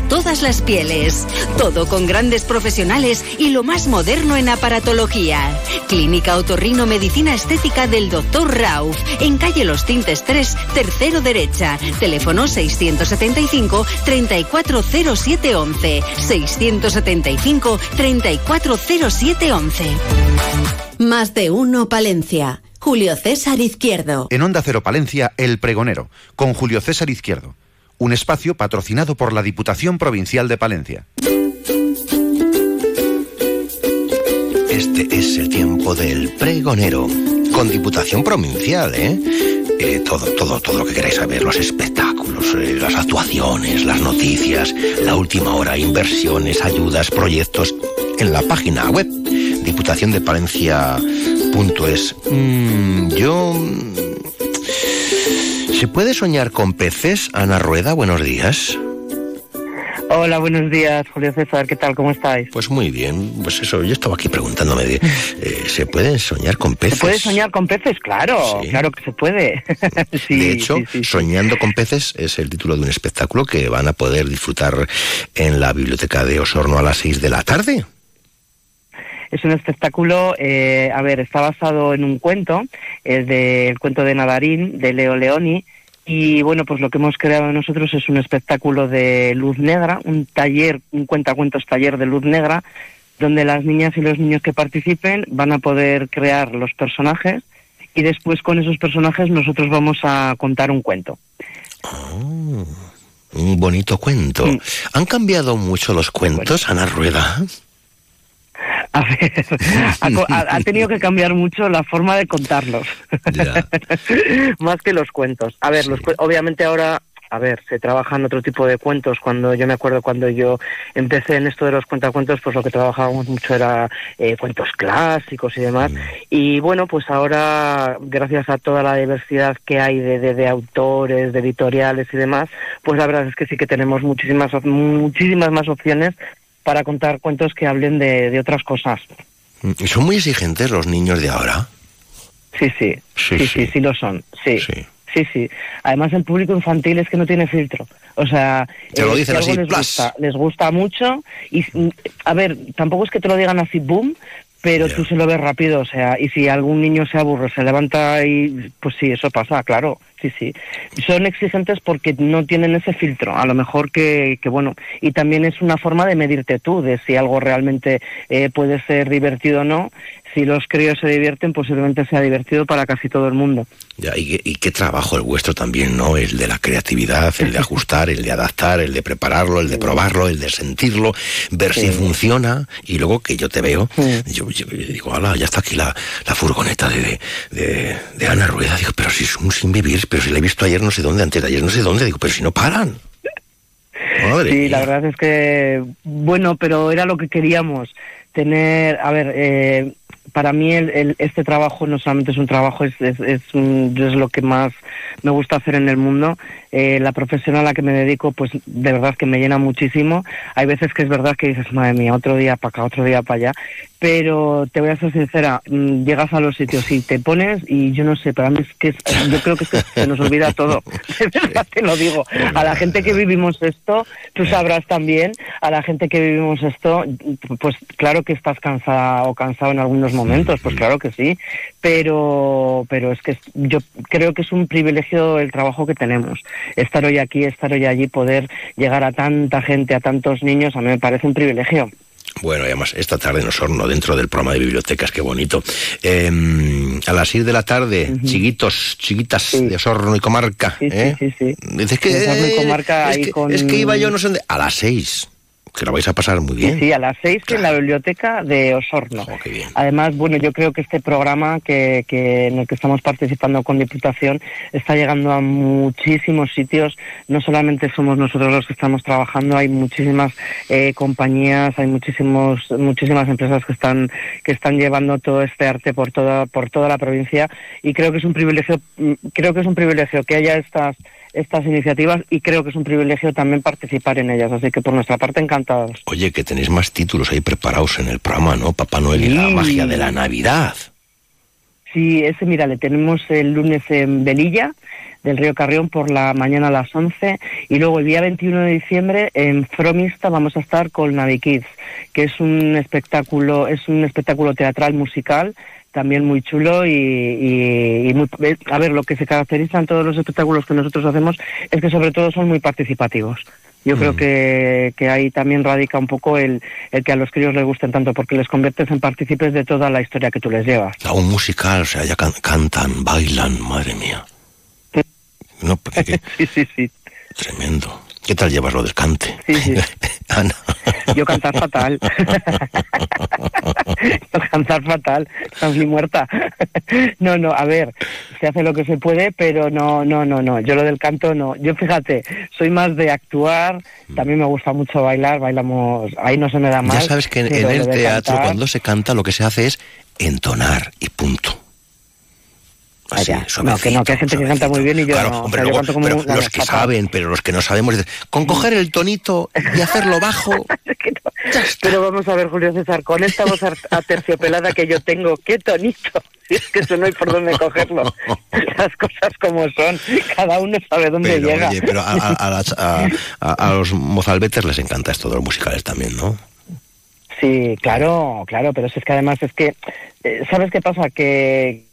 todas las pieles. Todo con grandes profesionales y lo más moderno en aparatología. Clínica Otorrino Medicina Estética del Dr. Rauf, en calle Los Tintes 3, tercero derecha. Teléfono 675 340711. 675 340711. Más de uno Palencia. Julio César Izquierdo. En Onda Cero Palencia, El Pregonero, con Julio César Izquierdo. Un espacio patrocinado por la Diputación Provincial de Palencia. Este es el tiempo del pregonero. Con Diputación Provincial, ¿eh? Eh, todo, todo, todo lo que queráis saber, los espectáculos, eh, las actuaciones, las noticias, la última hora, inversiones, ayudas, proyectos, en la página web diputaciondepalencia.es. Mm, yo... ¿Se puede soñar con peces, Ana Rueda? Buenos días. Hola, buenos días, Julio César. ¿Qué tal? ¿Cómo estáis? Pues muy bien, pues eso, yo estaba aquí preguntándome, de, eh, ¿se pueden soñar con peces? ¿Se puede soñar con peces? Claro, Sí. claro que se puede. Sí, de hecho, sí. Soñando con peces es el título de un espectáculo que van a poder disfrutar en la biblioteca de Osorno a las 6 de la tarde. Es un espectáculo, eh, a ver, está basado en un cuento, es del cuento de Nadarín, de Leo Leoni, y bueno, pues lo que hemos creado nosotros es un espectáculo de luz negra, un taller, un cuentacuentos taller de luz negra, donde las niñas y los niños que participen van a poder crear los personajes y después con esos personajes nosotros vamos a contar un cuento. Un bonito cuento. ¿Han cambiado mucho los cuentos, Ana Rueda? ha, co- ha- ha tenido que cambiar mucho la forma de contarlos, más que los cuentos. A ver, los cue- obviamente ahora, a ver, se trabajan otro tipo de cuentos. Cuando yo me acuerdo cuando yo empecé en esto de los cuentacuentos, pues lo que trabajábamos mucho era eh, cuentos clásicos y demás. Y bueno, pues ahora, gracias a toda la diversidad que hay de, de- de autores, de editoriales y demás, pues la verdad es que sí que tenemos muchísimas, muchísimas más opciones para contar cuentos que hablen de, de otras cosas. ¿Y son muy exigentes los niños de ahora? Sí, sí, sí, sí, sí, lo son, sí. Sí, sí. Además, el público infantil es que no tiene filtro. O sea, Te lo dicen si algo así, les gusta, les gusta mucho. Y, mm, a ver, tampoco es que te lo digan así, boom, pero tú se lo ves rápido, o sea, y si algún niño se aburre, se levanta y pues sí, eso pasa, claro, sí, sí. Son exigentes porque no tienen ese filtro, a lo mejor que, que bueno, y también es una forma de medirte tú, de si algo realmente eh, puede ser divertido o no. Si los críos se divierten, posiblemente sea divertido para casi todo el mundo. Ya, y, qué- y qué trabajo el vuestro también, ¿no? El de la creatividad, el de ajustar, el de adaptar, el de prepararlo, el de probarlo, el de sentirlo, ver si funciona. Y luego que yo te veo, yo, yo digo, ala, ya está aquí la, la furgoneta de, de, de Ana Rueda. Digo, pero si es un sin vivir, pero si la he visto ayer no sé dónde, antes de ayer no sé dónde. Digo, pero si no paran. Madre sí, mía. la verdad es que, bueno, pero era lo que queríamos, tener, a ver, eh, para mí el, el- este trabajo no solamente es un trabajo, es, es, es, un- es lo que más me gusta hacer en el mundo. Eh, la profesión a la que me dedico, pues de verdad que me llena muchísimo. Hay veces que es verdad que dices, madre mía, otro día para acá, otro día para allá. Pero te voy a ser sincera, mm, llegas a los sitios y te pones y yo no sé, para mí es que es- yo creo que, que se nos olvida todo. De verdad te lo digo. A la gente que vivimos esto, tú sabrás también, a la gente que vivimos esto, pues claro que estás cansada o cansado en algunos momentos, pues claro que sí, pero pero es que yo creo que es un privilegio el trabajo que tenemos. Estar hoy aquí, estar hoy allí, poder llegar a tanta gente, a tantos niños, a mí me parece un privilegio. Bueno, y además, esta tarde en Osorno, dentro del programa de bibliotecas, qué bonito. Eh, a las 6 de la tarde, chiquitos, chiquitas de Osorno y comarca. ¿eh? sí, sí. Dices que, Osorno y comarca es, ahí que, con- es que iba yo no sé dónde. A las 6, que lo vais a pasar muy bien. Sí, sí, a las seis en la biblioteca de Osorno. Además, bueno, yo creo que este programa que, que en el que estamos participando con Diputación está llegando a muchísimos sitios. No solamente somos nosotros los que estamos trabajando, hay muchísimas eh, compañías, hay muchísimos, muchísimas empresas que están que están llevando todo este arte por toda por toda la provincia y creo que es un privilegio, mm, creo que es un privilegio que haya estas estas iniciativas y creo que es un privilegio también participar en ellas. Así que por nuestra parte encantados. Oye, que tenéis más títulos ahí preparados en el programa, ¿no? Papá Noel y la magia de la Navidad. Sí, ese, mira, le tenemos el lunes en Velilla, del Río Carrión, por la mañana a las 11. Y luego el día 21 de diciembre en Fromista vamos a estar con Navi Kids, que es un espectáculo, es un espectáculo teatral musical también muy chulo y, y- y muy, eh, a ver, lo que se caracteriza en todos los espectáculos que nosotros hacemos es que sobre todo son muy participativos. Yo creo que, que ahí también radica un poco el, el que a los críos les gusten tanto, porque les conviertes en partícipes de toda la historia que tú les llevas. Un musical, o sea, ya can- cantan, bailan, madre mía. No, porque qué- Sí, sí, sí. tremendo. ¿Qué tal llevas lo del cante? Sí, sí. Ana. Yo cantar fatal. Yo cantar fatal. Estoy muerta. No, no, a ver, se hace lo que se puede, pero no, no, no, no. Yo lo del canto no. Yo fíjate, soy más de actuar, también me gusta mucho bailar, bailamos, ahí no se me da mal. Ya sabes que en, el teatro, cantar- cuando se canta, lo que se hace es entonar y punto. Así, Vaya, no, que no, que hay gente que canta muy bien y yo Claro, no. o hombre, sea, yo luego- canto como pero una los que saben, pero los que no sabemos, con coger el tonito y hacerlo bajo. Pero vamos a ver, Julio César, con esta voz aterciopelada que yo tengo, qué tonito. Si es que eso no hay por dónde cogerlo. Las cosas como son, cada uno sabe dónde Pero, llega. oye, pero a, a- las- a- a- los mozalbetes les encanta esto de los musicales también, ¿no? Sí, claro, claro, pero es que además es que, eh, ¿sabes qué pasa? Que,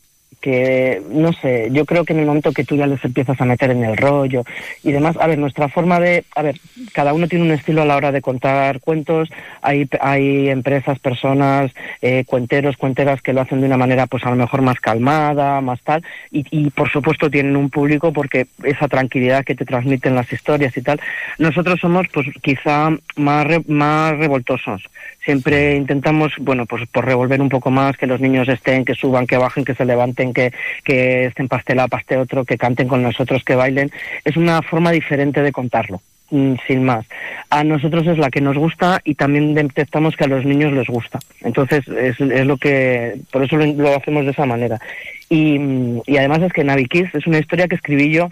que, no sé, yo creo que en el momento que tú ya les empiezas a meter en el rollo y demás, a ver, nuestra forma de, a ver, cada uno tiene un estilo a la hora de contar cuentos, hay, hay empresas, personas, eh, cuenteros, cuenteras que lo hacen de una manera pues a lo mejor más calmada, más tal, y, y por supuesto tienen un público porque esa tranquilidad que te transmiten las historias y tal, nosotros somos pues quizá más, re- más revoltosos, siempre intentamos, bueno, pues por revolver un poco más, que los niños estén, que suban, que bajen, que se levanten, que, que estén pastelado, paste otro, que canten con nosotros, que bailen. Es una forma diferente de contarlo, mm, sin más. A nosotros es la que nos gusta y también detectamos que a los niños les gusta. Entonces es, es lo que, por eso lo, lo hacemos de esa manera. Y, mm, y además es que Navi es una historia que escribí yo,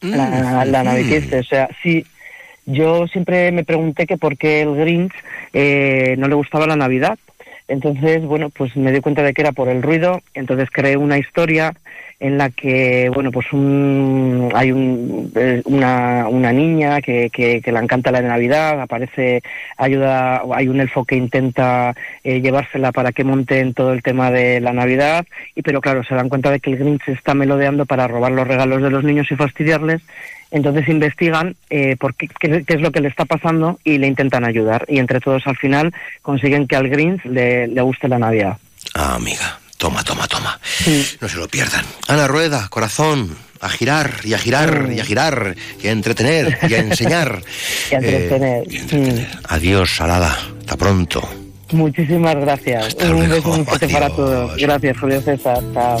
la, la Navi Kids, o sea, sí. Yo siempre me pregunté que por qué el Grinch eh, no le gustaba la Navidad. Entonces, bueno, pues me di cuenta de que era por el ruido, entonces creé una historia en la que, bueno, pues un, hay un, eh, una, una niña que, que, que le encanta la Navidad, aparece, ayuda, hay un elfo que intenta eh, llevársela para que monte en todo el tema de la Navidad, y pero claro, se dan cuenta de que el Grinch está melodeando para robar los regalos de los niños y fastidiarles, entonces investigan eh, por qué, qué, qué es lo que le está pasando y le intentan ayudar. Y entre todos al final consiguen que al Grinch le, le guste la Navidad. Ah, amiga, toma, toma, toma. No se lo pierdan. Ana Rueda, corazón, a girar y a girar y a girar y a entretener y a enseñar. Y a entretener. Eh, Adiós, Salada. Hasta pronto. Muchísimas gracias. Un beso muy fuerte para todos. Gracias, Julio César. Chao.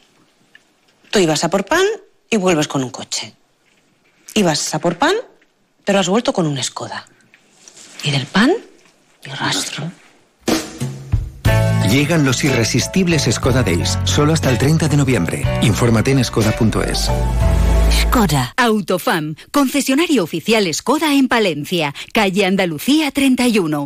Tú ibas a por pan y vuelves con un coche. Ibas a por pan, pero has vuelto con una Skoda. Y del pan, ni rastro. Llegan los irresistibles Skoda Days, solo hasta el 30 de noviembre. Infórmate en skoda.es. Skoda. Autofam, concesionario oficial Skoda en Palencia, calle Andalucía 31.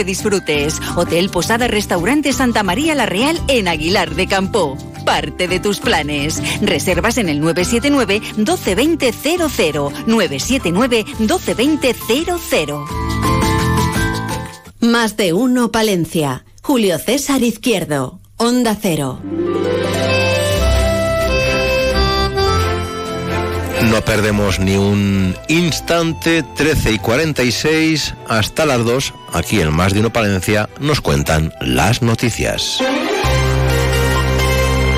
disfrutes. Hotel Posada Restaurante Santa María La Real en Aguilar de Campo. Parte de tus planes. Reservas en el 979 1220 00 979 1220 00. Más de uno Palencia. Julio César Izquierdo. Onda Cero. No perdemos ni un instante, 13 y 46, hasta las 2, aquí en Más de Uno Palencia, nos cuentan las noticias.